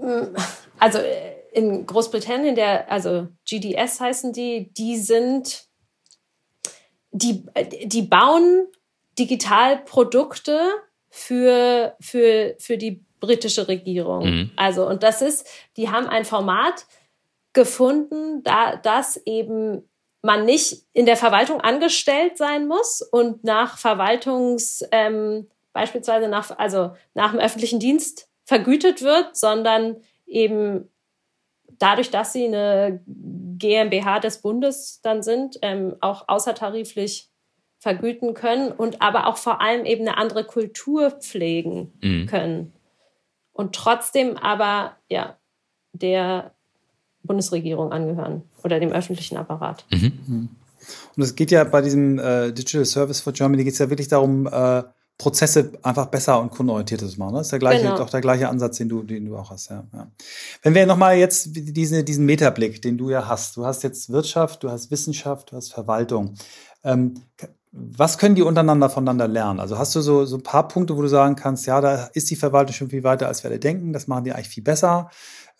Ähm, also äh, in Großbritannien, der, also GDS heißen die, die sind, die, die bauen Digitalprodukte für, für, für die britische Regierung. Mhm. Also, und das ist, die haben ein Format gefunden, da das eben man nicht in der Verwaltung angestellt sein muss und nach Verwaltungs, ähm, beispielsweise nach, also nach dem öffentlichen Dienst vergütet wird, sondern eben dadurch, dass sie eine GmbH des Bundes dann sind, ähm, auch außertariflich vergüten können und aber auch vor allem eben eine andere Kultur pflegen mhm. können. Und trotzdem aber, ja, der Bundesregierung angehören oder dem öffentlichen Apparat. Mhm. mhm. Und es geht ja bei diesem äh, Digital Service for Germany geht es ja wirklich darum, äh, Prozesse einfach besser und kundenorientierter zu machen. Ne? Das ist der gleiche, genau. doch der gleiche Ansatz, den du, den du auch hast. Ja, ja. Wenn wir nochmal jetzt diese, diesen Metablick, den du ja hast. Du hast jetzt Wirtschaft, du hast Wissenschaft, du hast Verwaltung. Ähm, was können die untereinander voneinander lernen? Also hast du so, so ein paar Punkte, wo du sagen kannst, ja, da ist die Verwaltung schon viel weiter, als wir alle denken. Das machen die eigentlich viel besser.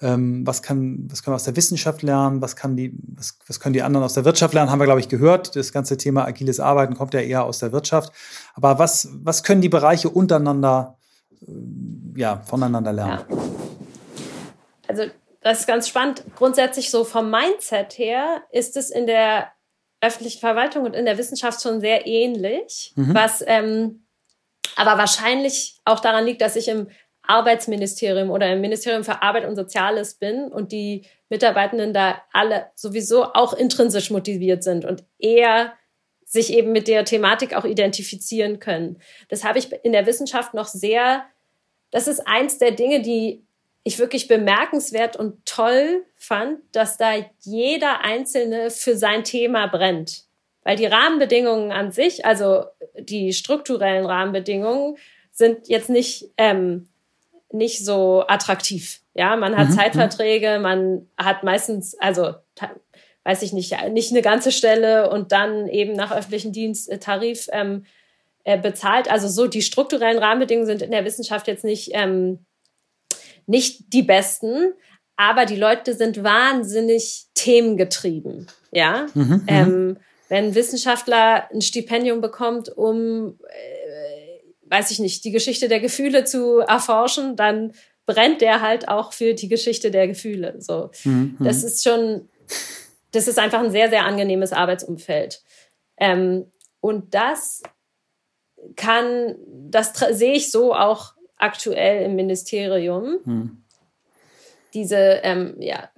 Ähm, was, kann, was können wir aus der Wissenschaft lernen? Was, kann die, was, was können die anderen aus der Wirtschaft lernen? Haben wir, glaube ich, gehört. Das ganze Thema agiles Arbeiten kommt ja eher aus der Wirtschaft. Aber was, was können die Bereiche untereinander, äh, ja, voneinander lernen? Ja. Also, das ist ganz spannend. Grundsätzlich so vom Mindset her ist es in der öffentlichen Verwaltung und in der Wissenschaft schon sehr ähnlich, mhm. was ähm, aber wahrscheinlich auch daran liegt, dass ich im Arbeitsministerium oder im Ministerium für Arbeit und Soziales bin und die Mitarbeitenden da alle sowieso auch intrinsisch motiviert sind und eher sich eben mit der Thematik auch identifizieren können. Das habe ich in der Wissenschaft noch sehr, das ist eins der Dinge, die ich wirklich bemerkenswert und toll fand, dass da jeder Einzelne für sein Thema brennt. Weil die Rahmenbedingungen an sich, also die strukturellen Rahmenbedingungen, sind jetzt nicht ähm, nicht so attraktiv. Ja, man hat mhm. Zeitverträge, man hat meistens, also weiß ich nicht, nicht eine ganze Stelle und dann eben nach öffentlichen Diensttarif äh, ähm, äh, bezahlt. Also so die strukturellen Rahmenbedingungen sind in der Wissenschaft jetzt nicht, ähm, nicht die besten, aber die Leute sind wahnsinnig themengetrieben. Ja, mhm, mhm. ähm, wenn ein Wissenschaftler ein Stipendium bekommt, um äh, weiß ich nicht, die Geschichte der Gefühle zu erforschen, dann brennt der halt auch für die Geschichte der Gefühle. So, mhm. das ist schon, das ist einfach ein sehr, sehr angenehmes Arbeitsumfeld. Ähm, und das kann, das sehe ich so auch aktuell im Ministerium. Mhm. Diese, ähm, ja,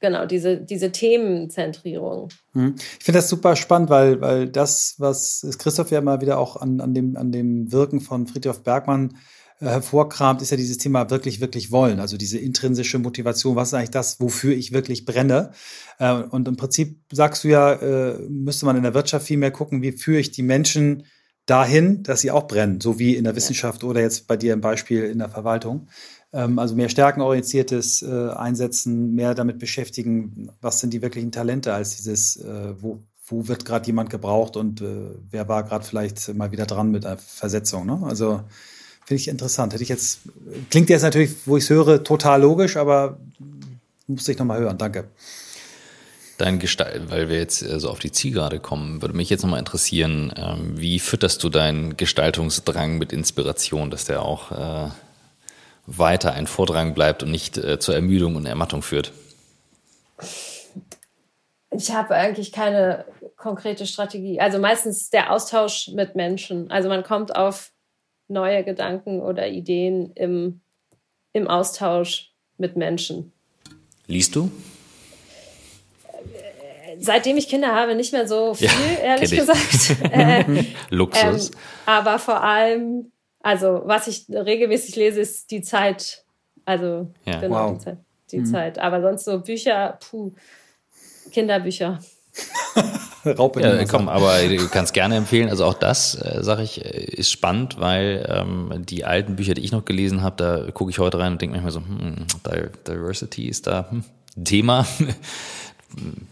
genau, diese, diese Themenzentrierung. Hm. Ich finde das super spannend, weil, weil das, was Christoph ja mal wieder auch an, an, dem, an dem Wirken von Friedhof Bergmann äh, hervorkramt, ist ja dieses Thema wirklich, wirklich wollen. Also diese intrinsische Motivation. Was ist eigentlich das, wofür ich wirklich brenne? Äh, und im Prinzip sagst du ja, äh, müsste man in der Wirtschaft viel mehr gucken, wie führe ich die Menschen dahin, dass sie auch brennen, so wie in der Wissenschaft oder jetzt bei dir im Beispiel in der Verwaltung. Ähm, also mehr stärkenorientiertes äh, Einsetzen, mehr damit beschäftigen, was sind die wirklichen Talente, als dieses, äh, wo, wo wird gerade jemand gebraucht und äh, wer war gerade vielleicht mal wieder dran mit einer Versetzung. Ne? Also finde ich interessant. Hätte ich jetzt, klingt jetzt natürlich, wo ich es höre, total logisch, aber musste ich nochmal hören. Danke. Dein Gestalt, weil wir jetzt so auf die Zielgerade kommen, würde mich jetzt nochmal interessieren, ähm, wie fütterst du deinen Gestaltungsdrang mit Inspiration, dass der auch äh, weiter ein Vordrang bleibt und nicht äh, zur Ermüdung und Ermattung führt? Ich habe eigentlich keine konkrete Strategie. Also meistens der Austausch mit Menschen. Also man kommt auf neue Gedanken oder Ideen im, im Austausch mit Menschen. Liest du? Seitdem ich Kinder habe, nicht mehr so viel, ja, ehrlich gesagt. äh, Luxus. Ähm, aber vor allem also, was ich regelmäßig lese, ist die Zeit. Also, ja. genau, wow. die, Zeit, die mhm. Zeit. Aber sonst so Bücher, puh, Kinderbücher. Raupe ja, komm, aber du kannst gerne empfehlen. Also auch das, äh, sage ich, äh, ist spannend, weil ähm, die alten Bücher, die ich noch gelesen habe, da gucke ich heute rein und denke manchmal so, hm, Diversity ist da hm, Thema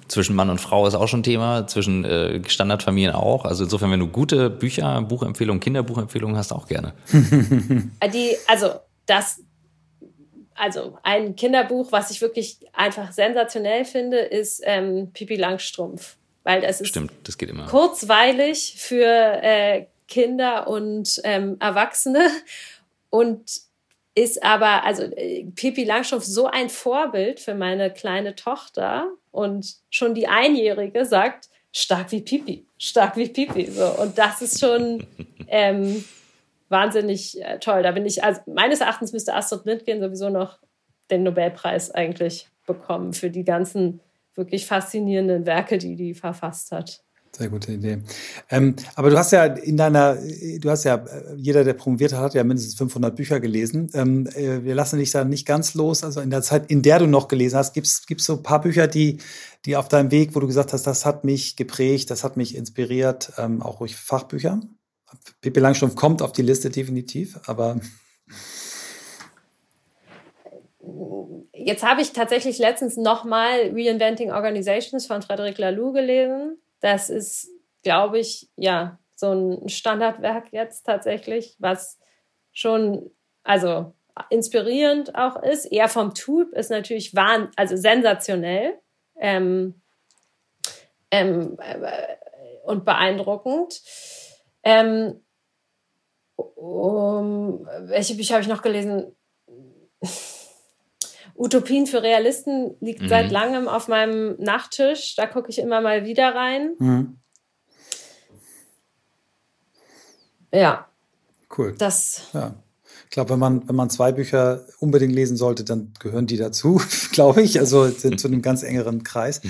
zwischen Mann und Frau ist auch schon Thema, zwischen äh, Standardfamilien auch. Also insofern, wenn du gute Bücher, Buchempfehlungen, Kinderbuchempfehlungen hast, auch gerne. Die, also das, also ein Kinderbuch, was ich wirklich einfach sensationell finde, ist ähm, Pipi Langstrumpf. Weil das ist Stimmt, das geht immer. kurzweilig für äh, Kinder und ähm, Erwachsene und ist aber, also äh, Pippi Langstrumpf so ein Vorbild für meine kleine Tochter und schon die Einjährige sagt, stark wie Pipi, stark wie Pipi. So. Und das ist schon ähm, wahnsinnig äh, toll. Da bin ich, also meines Erachtens müsste Astrid Lindgren sowieso noch den Nobelpreis eigentlich bekommen für die ganzen wirklich faszinierenden Werke, die die verfasst hat. Sehr gute Idee. Ähm, aber du hast ja in deiner, du hast ja, jeder, der promoviert hat, hat ja mindestens 500 Bücher gelesen. Ähm, äh, wir lassen dich da nicht ganz los. Also in der Zeit, in der du noch gelesen hast, gibt es so ein paar Bücher, die, die auf deinem Weg, wo du gesagt hast, das hat mich geprägt, das hat mich inspiriert, ähm, auch ruhig Fachbücher? Pippi Langstrumpf kommt auf die Liste definitiv, aber Jetzt habe ich tatsächlich letztens nochmal Reinventing Organizations von Frederic Laloux gelesen. Das ist, glaube ich, ja, so ein Standardwerk jetzt tatsächlich, was schon, also inspirierend auch ist. Eher vom Typ ist natürlich wahn, also sensationell ähm, ähm, äh, und beeindruckend. Ähm, um, welche Bücher habe ich noch gelesen? Utopien für Realisten liegt mhm. seit langem auf meinem Nachttisch. Da gucke ich immer mal wieder rein. Mhm. Ja. Cool. Das. Ja. Ich glaube, wenn man, wenn man zwei Bücher unbedingt lesen sollte, dann gehören die dazu, glaube ich, also zu, zu einem ganz engeren Kreis.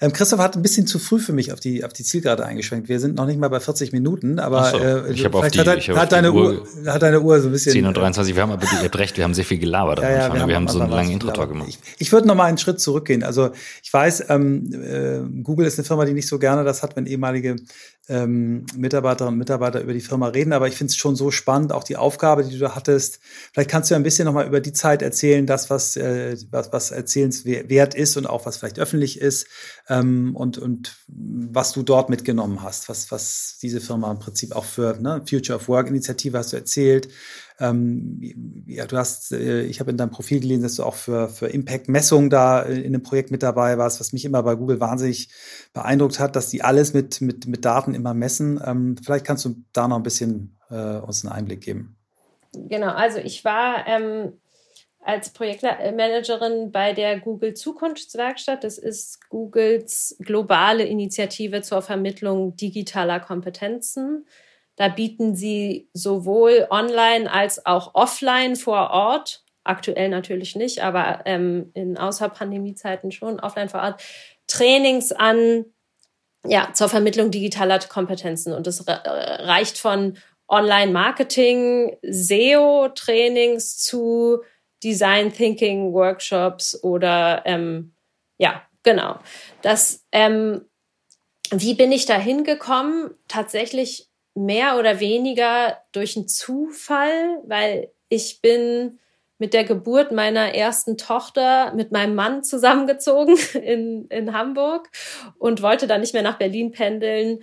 Ähm, Christoph hat ein bisschen zu früh für mich auf die, auf die Zielgerade eingeschränkt. Wir sind noch nicht mal bei 40 Minuten, aber so, äh, ich vielleicht die, hat, ich hat, deine Uhr, Uhr, hat deine Uhr so ein bisschen. 10 und 23, wir haben aber, ihr habt recht, wir haben sehr viel gelabert ja, ja, Wir haben, wir haben so einen langen Intro-Talk gemacht. Ich, ich würde noch mal einen Schritt zurückgehen. Also ich weiß, ähm, äh, Google ist eine Firma, die nicht so gerne das hat, wenn ehemalige ähm, Mitarbeiterinnen und Mitarbeiter über die Firma reden, aber ich finde es schon so spannend, auch die Aufgabe, die du da hattest. Vielleicht kannst du ein bisschen nochmal über die Zeit erzählen, das, was, äh, was, was erzählenswert ist und auch was vielleicht öffentlich ist ähm, und, und was du dort mitgenommen hast, was, was diese Firma im Prinzip auch für ne, Future of Work Initiative hast du erzählt, ähm, ja, du hast, äh, ich habe in deinem Profil gelesen, dass du auch für, für Impact-Messung da in einem Projekt mit dabei warst, was mich immer bei Google wahnsinnig beeindruckt hat, dass die alles mit, mit, mit Daten immer messen. Ähm, vielleicht kannst du da noch ein bisschen äh, uns einen Einblick geben. Genau, also ich war ähm, als Projektmanagerin bei der Google Zukunftswerkstatt. Das ist Googles globale Initiative zur Vermittlung digitaler Kompetenzen. Da bieten sie sowohl online als auch offline vor Ort, aktuell natürlich nicht, aber ähm, in Außerpandemiezeiten schon offline vor Ort, Trainings an ja, zur Vermittlung digitaler Kompetenzen. Und das reicht von Online-Marketing, SEO-Trainings zu Design Thinking Workshops oder ähm, ja, genau. Das, ähm, wie bin ich da hingekommen? Tatsächlich mehr oder weniger durch einen Zufall, weil ich bin mit der Geburt meiner ersten Tochter mit meinem Mann zusammengezogen in, in Hamburg und wollte dann nicht mehr nach Berlin pendeln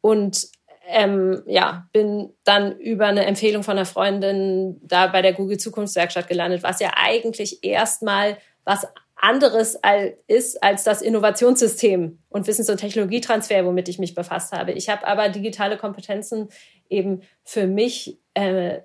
und ähm, ja, bin dann über eine Empfehlung von einer Freundin da bei der Google Zukunftswerkstatt gelandet, was ja eigentlich erstmal was anderes ist als das Innovationssystem und Wissens- und Technologietransfer, womit ich mich befasst habe. Ich habe aber digitale Kompetenzen eben für mich äh,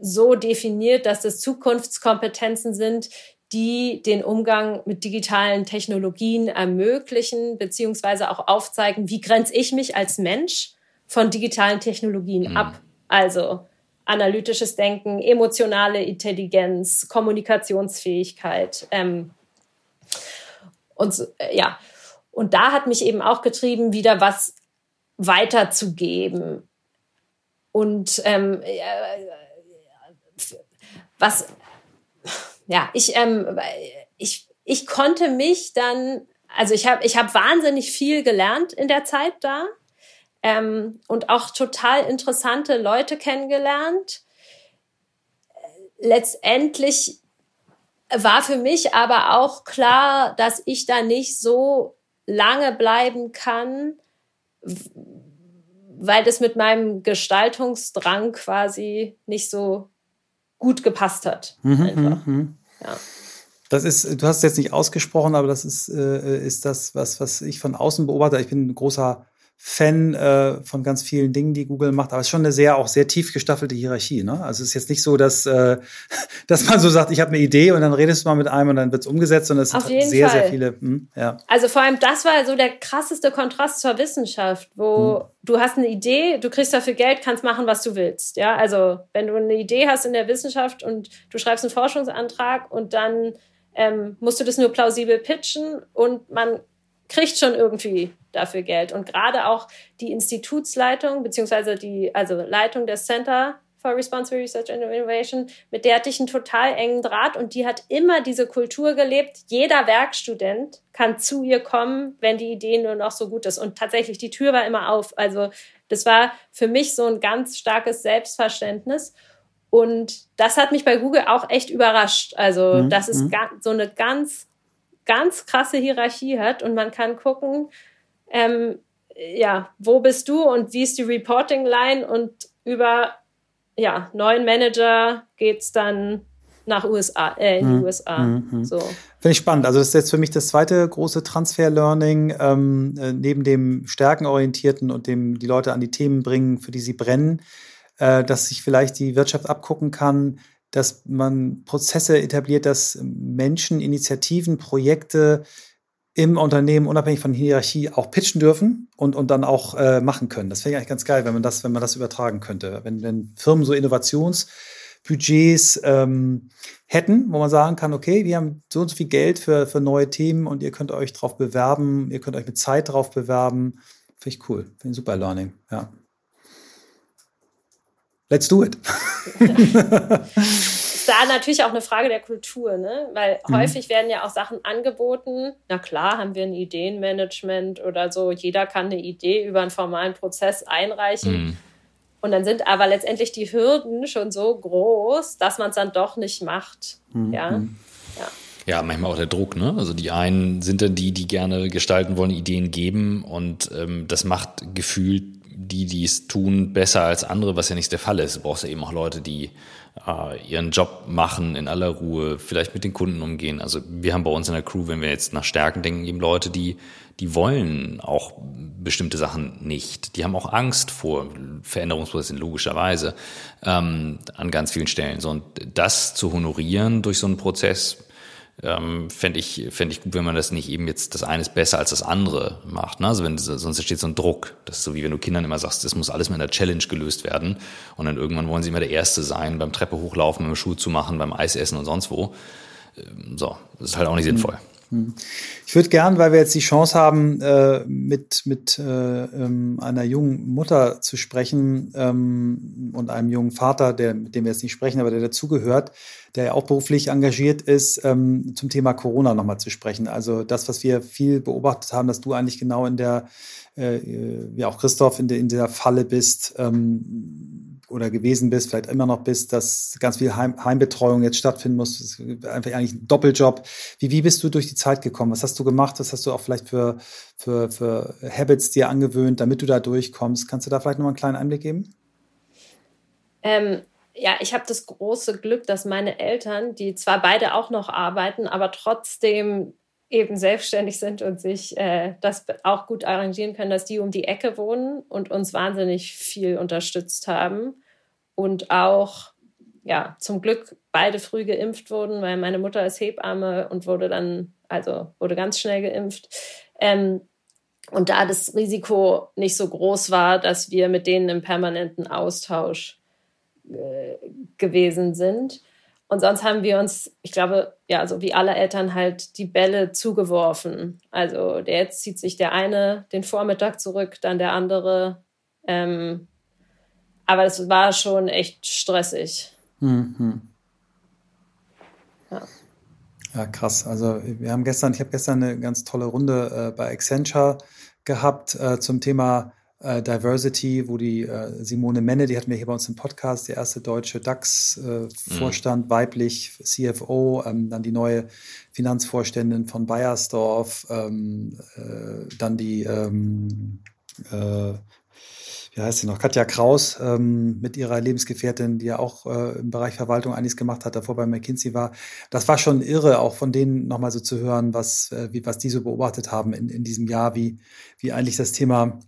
so definiert, dass es Zukunftskompetenzen sind, die den Umgang mit digitalen Technologien ermöglichen, beziehungsweise auch aufzeigen, wie grenze ich mich als Mensch von digitalen Technologien mhm. ab. Also analytisches Denken, emotionale Intelligenz, Kommunikationsfähigkeit. Ähm, und äh, ja, und da hat mich eben auch getrieben, wieder was weiterzugeben. Und ähm, äh, was, ja, ich, ähm, ich, ich konnte mich dann, also ich habe ich hab wahnsinnig viel gelernt in der Zeit da ähm, und auch total interessante Leute kennengelernt. Letztendlich war für mich aber auch klar, dass ich da nicht so lange bleiben kann, weil das mit meinem Gestaltungsdrang quasi nicht so gut gepasst hat. Mhm. Mhm. Ja. Das ist, du hast es jetzt nicht ausgesprochen, aber das ist, äh, ist das, was, was ich von außen beobachte. Ich bin ein großer Fan äh, von ganz vielen Dingen, die Google macht, aber es ist schon eine sehr auch sehr tief gestaffelte Hierarchie. Ne? Also es ist jetzt nicht so, dass, äh, dass man so sagt, ich habe eine Idee und dann redest du mal mit einem und dann wird es umgesetzt, sondern es Auf sind sehr, Fall. sehr viele. Hm, ja. Also vor allem, das war so der krasseste Kontrast zur Wissenschaft, wo Hm. du hast eine Idee, du kriegst dafür Geld, kannst machen, was du willst. Ja, also wenn du eine Idee hast in der Wissenschaft und du schreibst einen Forschungsantrag und dann ähm, musst du das nur plausibel pitchen und man kriegt schon irgendwie dafür Geld. Und gerade auch die Institutsleitung, beziehungsweise die, also Leitung des Center for Responsible Research and Innovation, mit der hatte ich einen total engen Draht und die hat immer diese Kultur gelebt. Jeder Werkstudent kann zu ihr kommen, wenn die Idee nur noch so gut ist. Und tatsächlich, die Tür war immer auf. Also das war für mich so ein ganz starkes Selbstverständnis. Und das hat mich bei Google auch echt überrascht. Also, Mhm, dass es mhm. so eine ganz, ganz krasse Hierarchie hat und man kann gucken, ähm, ja, wo bist du und wie ist die Reporting-Line und über ja, neuen Manager geht's dann nach USA, äh, in die Mhm, USA. mhm. So. Finde ich spannend. Also das ist jetzt für mich das zweite große Transfer-Learning, ähm, äh, neben dem stärkenorientierten und dem die Leute an die Themen bringen, für die sie brennen, äh, dass sich vielleicht die Wirtschaft abgucken kann, dass man Prozesse etabliert, dass Menschen, Initiativen, Projekte im Unternehmen unabhängig von Hierarchie auch pitchen dürfen und, und dann auch äh, machen können. Das wäre eigentlich ganz geil, wenn man das, wenn man das übertragen könnte. Wenn, wenn Firmen so Innovationsbudgets ähm, hätten, wo man sagen kann, okay, wir haben so und so viel Geld für, für neue Themen und ihr könnt euch drauf bewerben, ihr könnt euch mit Zeit drauf bewerben. Finde ich cool. Finde ich super Learning, ja. Let's do it. Ist da natürlich auch eine Frage der Kultur, ne? Weil Mhm. häufig werden ja auch Sachen angeboten. Na klar, haben wir ein Ideenmanagement oder so. Jeder kann eine Idee über einen formalen Prozess einreichen. Mhm. Und dann sind aber letztendlich die Hürden schon so groß, dass man es dann doch nicht macht. Mhm. Ja. Ja, manchmal auch der Druck, ne? Also die einen sind dann die, die gerne gestalten wollen, Ideen geben und ähm, das macht gefühlt die, die es tun, besser als andere, was ja nicht der Fall ist. Du brauchst ja eben auch Leute, die äh, ihren Job machen in aller Ruhe, vielleicht mit den Kunden umgehen. Also wir haben bei uns in der Crew, wenn wir jetzt nach Stärken denken, eben Leute, die die wollen auch bestimmte Sachen nicht. Die haben auch Angst vor Veränderungsprozessen, logischerweise, ähm, an ganz vielen Stellen. So, und das zu honorieren durch so einen Prozess, ähm, fände ich, fänd ich gut, wenn man das nicht eben jetzt das eine ist besser als das andere macht. Ne? Also wenn sonst entsteht so ein Druck. Das ist so wie wenn du Kindern immer sagst, das muss alles mit einer Challenge gelöst werden. Und dann irgendwann wollen sie immer der Erste sein, beim Treppe hochlaufen, beim Schuh zu machen, beim Eis essen und sonst wo. Ähm, So, das ist halt auch nicht sinnvoll. Ich würde gern, weil wir jetzt die Chance haben, äh, mit, mit äh, ähm, einer jungen Mutter zu sprechen ähm, und einem jungen Vater, der, mit dem wir jetzt nicht sprechen, aber der dazugehört, der ja auch beruflich engagiert ist, ähm, zum Thema Corona nochmal zu sprechen. Also das, was wir viel beobachtet haben, dass du eigentlich genau in der, äh, wie auch Christoph, in, der in der Falle bist, ähm, oder gewesen bist, vielleicht immer noch bist, dass ganz viel Heim, Heimbetreuung jetzt stattfinden muss. Das ist einfach eigentlich ein Doppeljob. Wie, wie bist du durch die Zeit gekommen? Was hast du gemacht? Was hast du auch vielleicht für, für, für Habits dir angewöhnt, damit du da durchkommst? Kannst du da vielleicht noch einen kleinen Einblick geben? Ähm, ja, ich habe das große Glück, dass meine Eltern, die zwar beide auch noch arbeiten, aber trotzdem eben selbstständig sind und sich äh, das auch gut arrangieren können, dass die um die Ecke wohnen und uns wahnsinnig viel unterstützt haben und auch ja zum Glück beide früh geimpft wurden, weil meine Mutter ist Hebamme und wurde dann also wurde ganz schnell geimpft. Ähm, und da das Risiko nicht so groß war, dass wir mit denen im permanenten Austausch äh, gewesen sind. Und sonst haben wir uns, ich glaube, ja, so wie alle Eltern halt die Bälle zugeworfen. Also der jetzt zieht sich der eine den Vormittag zurück, dann der andere. Ähm, aber es war schon echt stressig. Mhm. Ja. ja, krass. Also wir haben gestern, ich habe gestern eine ganz tolle Runde äh, bei Accenture gehabt äh, zum Thema äh, Diversity, wo die äh, Simone Menne, die hatten wir hier bei uns im Podcast, die erste deutsche DAX-Vorstand, mhm. weiblich, CFO, ähm, dann die neue Finanzvorständin von Bayersdorf, ähm, äh, dann die ähm, äh, wie heißt sie noch, Katja Kraus ähm, mit ihrer Lebensgefährtin, die ja auch äh, im Bereich Verwaltung einiges gemacht hat, davor bei McKinsey war. Das war schon irre, auch von denen nochmal so zu hören, was, äh, wie, was die so beobachtet haben in, in diesem Jahr, wie, wie eigentlich das Thema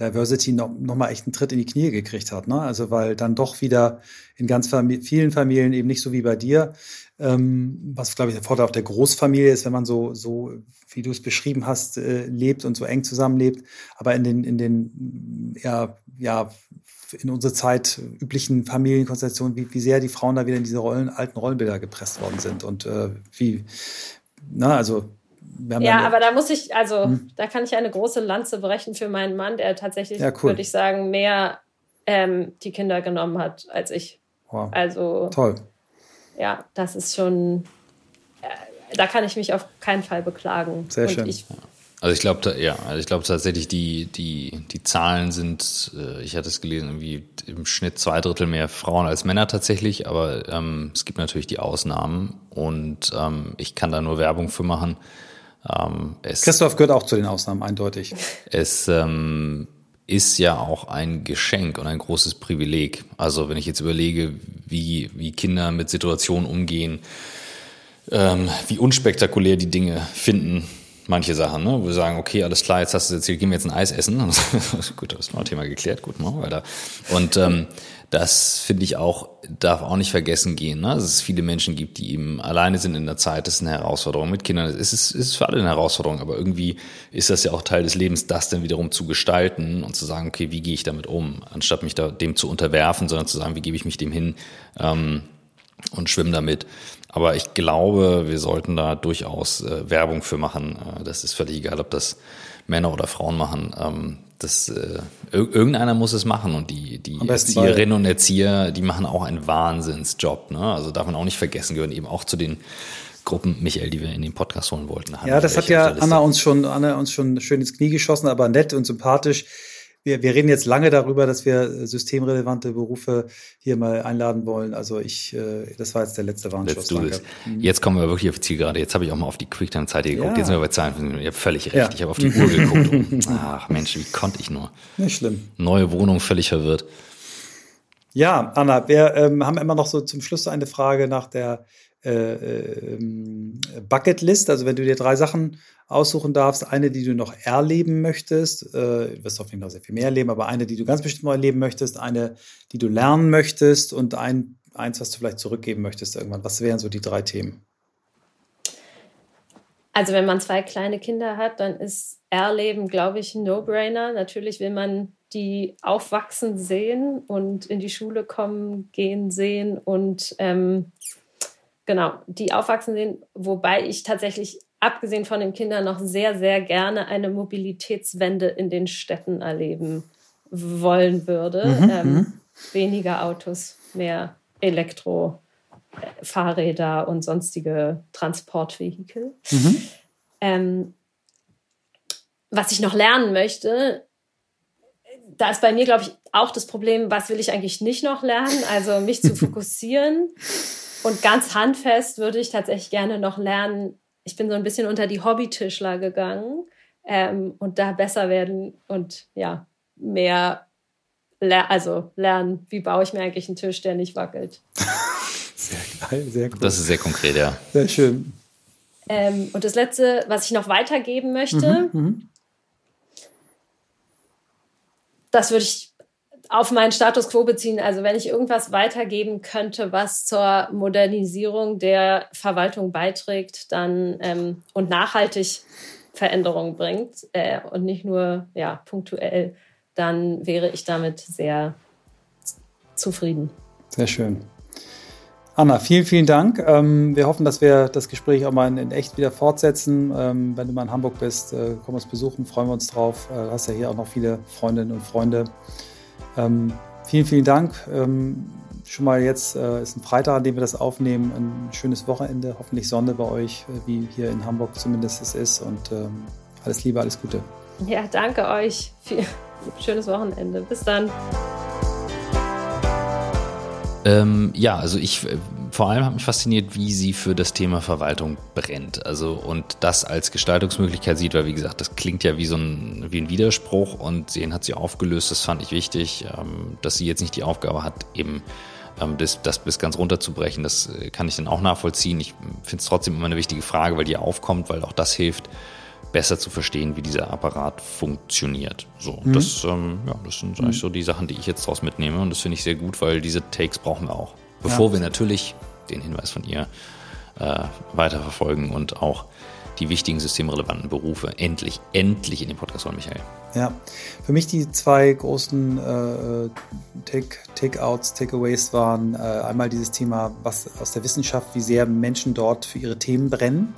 Diversity noch, noch mal echt einen Tritt in die Knie gekriegt hat. Ne? Also weil dann doch wieder in ganz Famili vielen Familien eben nicht so wie bei dir, ähm, was glaube ich der Vorteil auch der Großfamilie ist, wenn man so so wie du es beschrieben hast äh, lebt und so eng zusammenlebt, aber in den in den ja ja in unsere Zeit üblichen Familienkonstellationen, wie, wie sehr die Frauen da wieder in diese Rollen, alten Rollenbilder gepresst worden sind und äh, wie, na, also ja, aber da muss ich, also hm. da kann ich eine große Lanze brechen für meinen Mann, der tatsächlich, ja, cool. würde ich sagen, mehr ähm, die Kinder genommen hat als ich. Wow. Also toll. Ja, das ist schon, äh, da kann ich mich auf keinen Fall beklagen. Sehr Und schön. Ich, also ich glaube, ja, also ich glaube tatsächlich, die, die, die Zahlen sind, äh, ich hatte es gelesen, irgendwie im Schnitt zwei Drittel mehr Frauen als Männer tatsächlich, aber ähm, es gibt natürlich die Ausnahmen und ähm, ich kann da nur Werbung für machen. Ähm, Christoph gehört auch zu den Ausnahmen, eindeutig. Es ähm, ist ja auch ein Geschenk und ein großes Privileg. Also wenn ich jetzt überlege, wie, wie Kinder mit Situationen umgehen, ähm, wie unspektakulär die Dinge finden, manche Sachen, ne? wo wir sagen, okay, alles klar, jetzt hast du jetzt hier, gehen wir jetzt ein Eis essen. gut, das ist mal Thema geklärt, gut, machen wir weiter. Und ähm, das finde ich auch, darf auch nicht vergessen gehen, ne? dass es viele Menschen gibt, die eben alleine sind in der Zeit. Das ist eine Herausforderung mit Kindern. Es ist, es ist für alle eine Herausforderung, aber irgendwie ist das ja auch Teil des Lebens, das dann wiederum zu gestalten und zu sagen, okay, wie gehe ich damit um, anstatt mich da dem zu unterwerfen, sondern zu sagen, wie gebe ich mich dem hin ähm, und schwimme damit. Aber ich glaube, wir sollten da durchaus äh, Werbung für machen. Äh, das ist völlig egal, ob das Männer oder Frauen machen. Ähm, das, äh, irgendeiner muss es machen und die, die Erzieherinnen und Erzieher, die machen auch einen Wahnsinnsjob. Ne? Also darf man auch nicht vergessen, gehören eben auch zu den Gruppen, Michael, die wir in den Podcast holen wollten. Ja, das hat ja Anna uns schon, Anna uns schon schön ins Knie geschossen, aber nett und sympathisch wir, wir reden jetzt lange darüber, dass wir äh, systemrelevante Berufe hier mal einladen wollen. Also ich, äh, das war jetzt der letzte Warnschuss. Mhm. Jetzt kommen wir wirklich auf Zielgerade. Jetzt habe ich auch mal auf die Quicktime-Seite geguckt. Ja. Jetzt sind wir bei Zahlen. Ihr habt völlig recht. Ja. Ich habe auf die Uhr geguckt. Ach Mensch, wie konnte ich nur? Nicht schlimm. Neue Wohnung, völlig verwirrt. Ja, Anna, wir ähm, haben immer noch so zum Schluss eine Frage nach der äh, ähm, Bucketlist. Also wenn du dir drei Sachen aussuchen darfst, eine, die du noch erleben möchtest, äh, du wirst jeden Fall sehr viel mehr erleben, aber eine, die du ganz bestimmt noch erleben möchtest, eine, die du lernen möchtest und ein, eins, was du vielleicht zurückgeben möchtest irgendwann. Was wären so die drei Themen? Also wenn man zwei kleine Kinder hat, dann ist Erleben, glaube ich, ein No-Brainer. Natürlich will man die aufwachsen sehen und in die Schule kommen, gehen sehen und ähm, genau, die aufwachsen sehen, wobei ich tatsächlich abgesehen von den Kindern noch sehr, sehr gerne eine Mobilitätswende in den Städten erleben wollen würde. Mhm, ähm, mhm. weniger Autos, mehr Elektro. Fahrräder und sonstige Transportvehikel. Mhm. Ähm, was ich noch lernen möchte, da ist bei mir, glaube ich, auch das Problem, was will ich eigentlich nicht noch lernen? Also mich zu fokussieren. Und ganz handfest würde ich tatsächlich gerne noch lernen, ich bin so ein bisschen unter die Hobbytischler gegangen ähm, und da besser werden und ja, mehr ler also lernen, wie baue ich mir eigentlich einen Tisch, der nicht wackelt. sehr geil, sehr cool. Das ist sehr konkret, ja. Sehr schön. Ähm, und das Letzte, was ich noch weitergeben möchte, mhm, mhm. das würde ich auf meinen Status quo beziehen. Also wenn ich irgendwas weitergeben könnte, was zur Modernisierung der Verwaltung beiträgt, dann ähm, und nachhaltig Veränderungen bringt äh, und nicht nur ja punktuell, dann wäre ich damit sehr zufrieden. Sehr schön. Anna, vielen, vielen Dank. Ähm, wir hoffen, dass wir das Gespräch auch mal in, echt wieder fortsetzen. Ähm, wenn du mal in Hamburg bist, äh, komm uns besuchen, freuen wir uns drauf. Äh, du hast ja hier auch noch viele Freundinnen und Freunde. Ähm, vielen, vielen Dank. Ähm, schon mal jetzt äh, ist ein Freitag, an dem wir das aufnehmen. Ein schönes Wochenende, hoffentlich Sonne bei euch, äh, wie hier in Hamburg zumindest es ist. Und ähm, alles Liebe, alles Gute. Ja, danke euch. Viel, schönes Wochenende. Bis dann. Ähm, ja, also ich äh, vor allem hat mich fasziniert, wie sie für das Thema Verwaltung brennt. Also und das als Gestaltungsmöglichkeit sieht, weil wie gesagt, das klingt ja wie so ein, wie ein Widerspruch und den hat sie aufgelöst. Das fand ich wichtig, ähm, dass sie jetzt nicht die Aufgabe hat, eben ähm, das, das bis ganz runterzubrechen. Das äh, kann ich dann auch nachvollziehen. Ich finde es trotzdem immer eine wichtige Frage, weil die aufkommt, weil auch das hilft besser zu verstehen, wie dieser Apparat funktioniert. So, mhm. das, ähm, ja, das sind eigentlich so die Sachen, die ich jetzt daraus mitnehme und das finde ich sehr gut, weil diese Takes brauchen wir auch. Bevor ja. wir natürlich den Hinweis von ihr äh, weiterverfolgen und auch die wichtigen systemrelevanten Berufe endlich, endlich in den Podcast holen, Michael. Ja, für mich die zwei großen äh, Take, Takeouts, Takeaways waren äh, einmal dieses Thema, was aus der Wissenschaft, wie sehr Menschen dort für ihre Themen brennen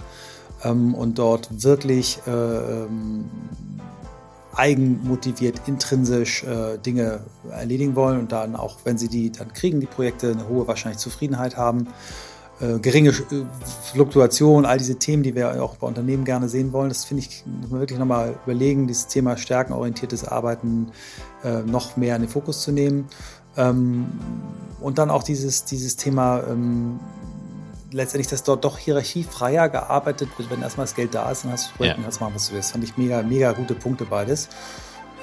ähm, und dort wirklich äh, ähm, eigenmotiviert, intrinsisch äh, Dinge erledigen wollen und dann auch, wenn sie die dann kriegen, die Projekte, eine hohe wahrscheinlich Zufriedenheit haben äh, geringe äh, Fluktuation, all diese Themen, die wir auch bei Unternehmen gerne sehen wollen. Das finde ich, muss man wirklich nochmal überlegen, dieses Thema stärkenorientiertes Arbeiten äh, noch mehr in den Fokus zu nehmen. Ähm, und dann auch dieses, dieses Thema, ähm, letztendlich, dass dort doch hierarchiefreier gearbeitet wird, wenn erstmal das Geld da ist, dann hast du Projekte, ja. kannst machen, was du willst. Fand ich mega, mega gute Punkte beides.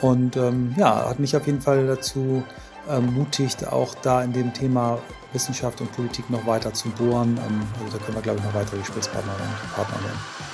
Und ähm, ja, hat mich auf jeden Fall dazu ermutigt, auch da in dem Thema Wissenschaft und Politik noch weiter zu bohren. Ähm, also da können wir, glaube ich, noch weitere Gesprächspartner und Partner werden.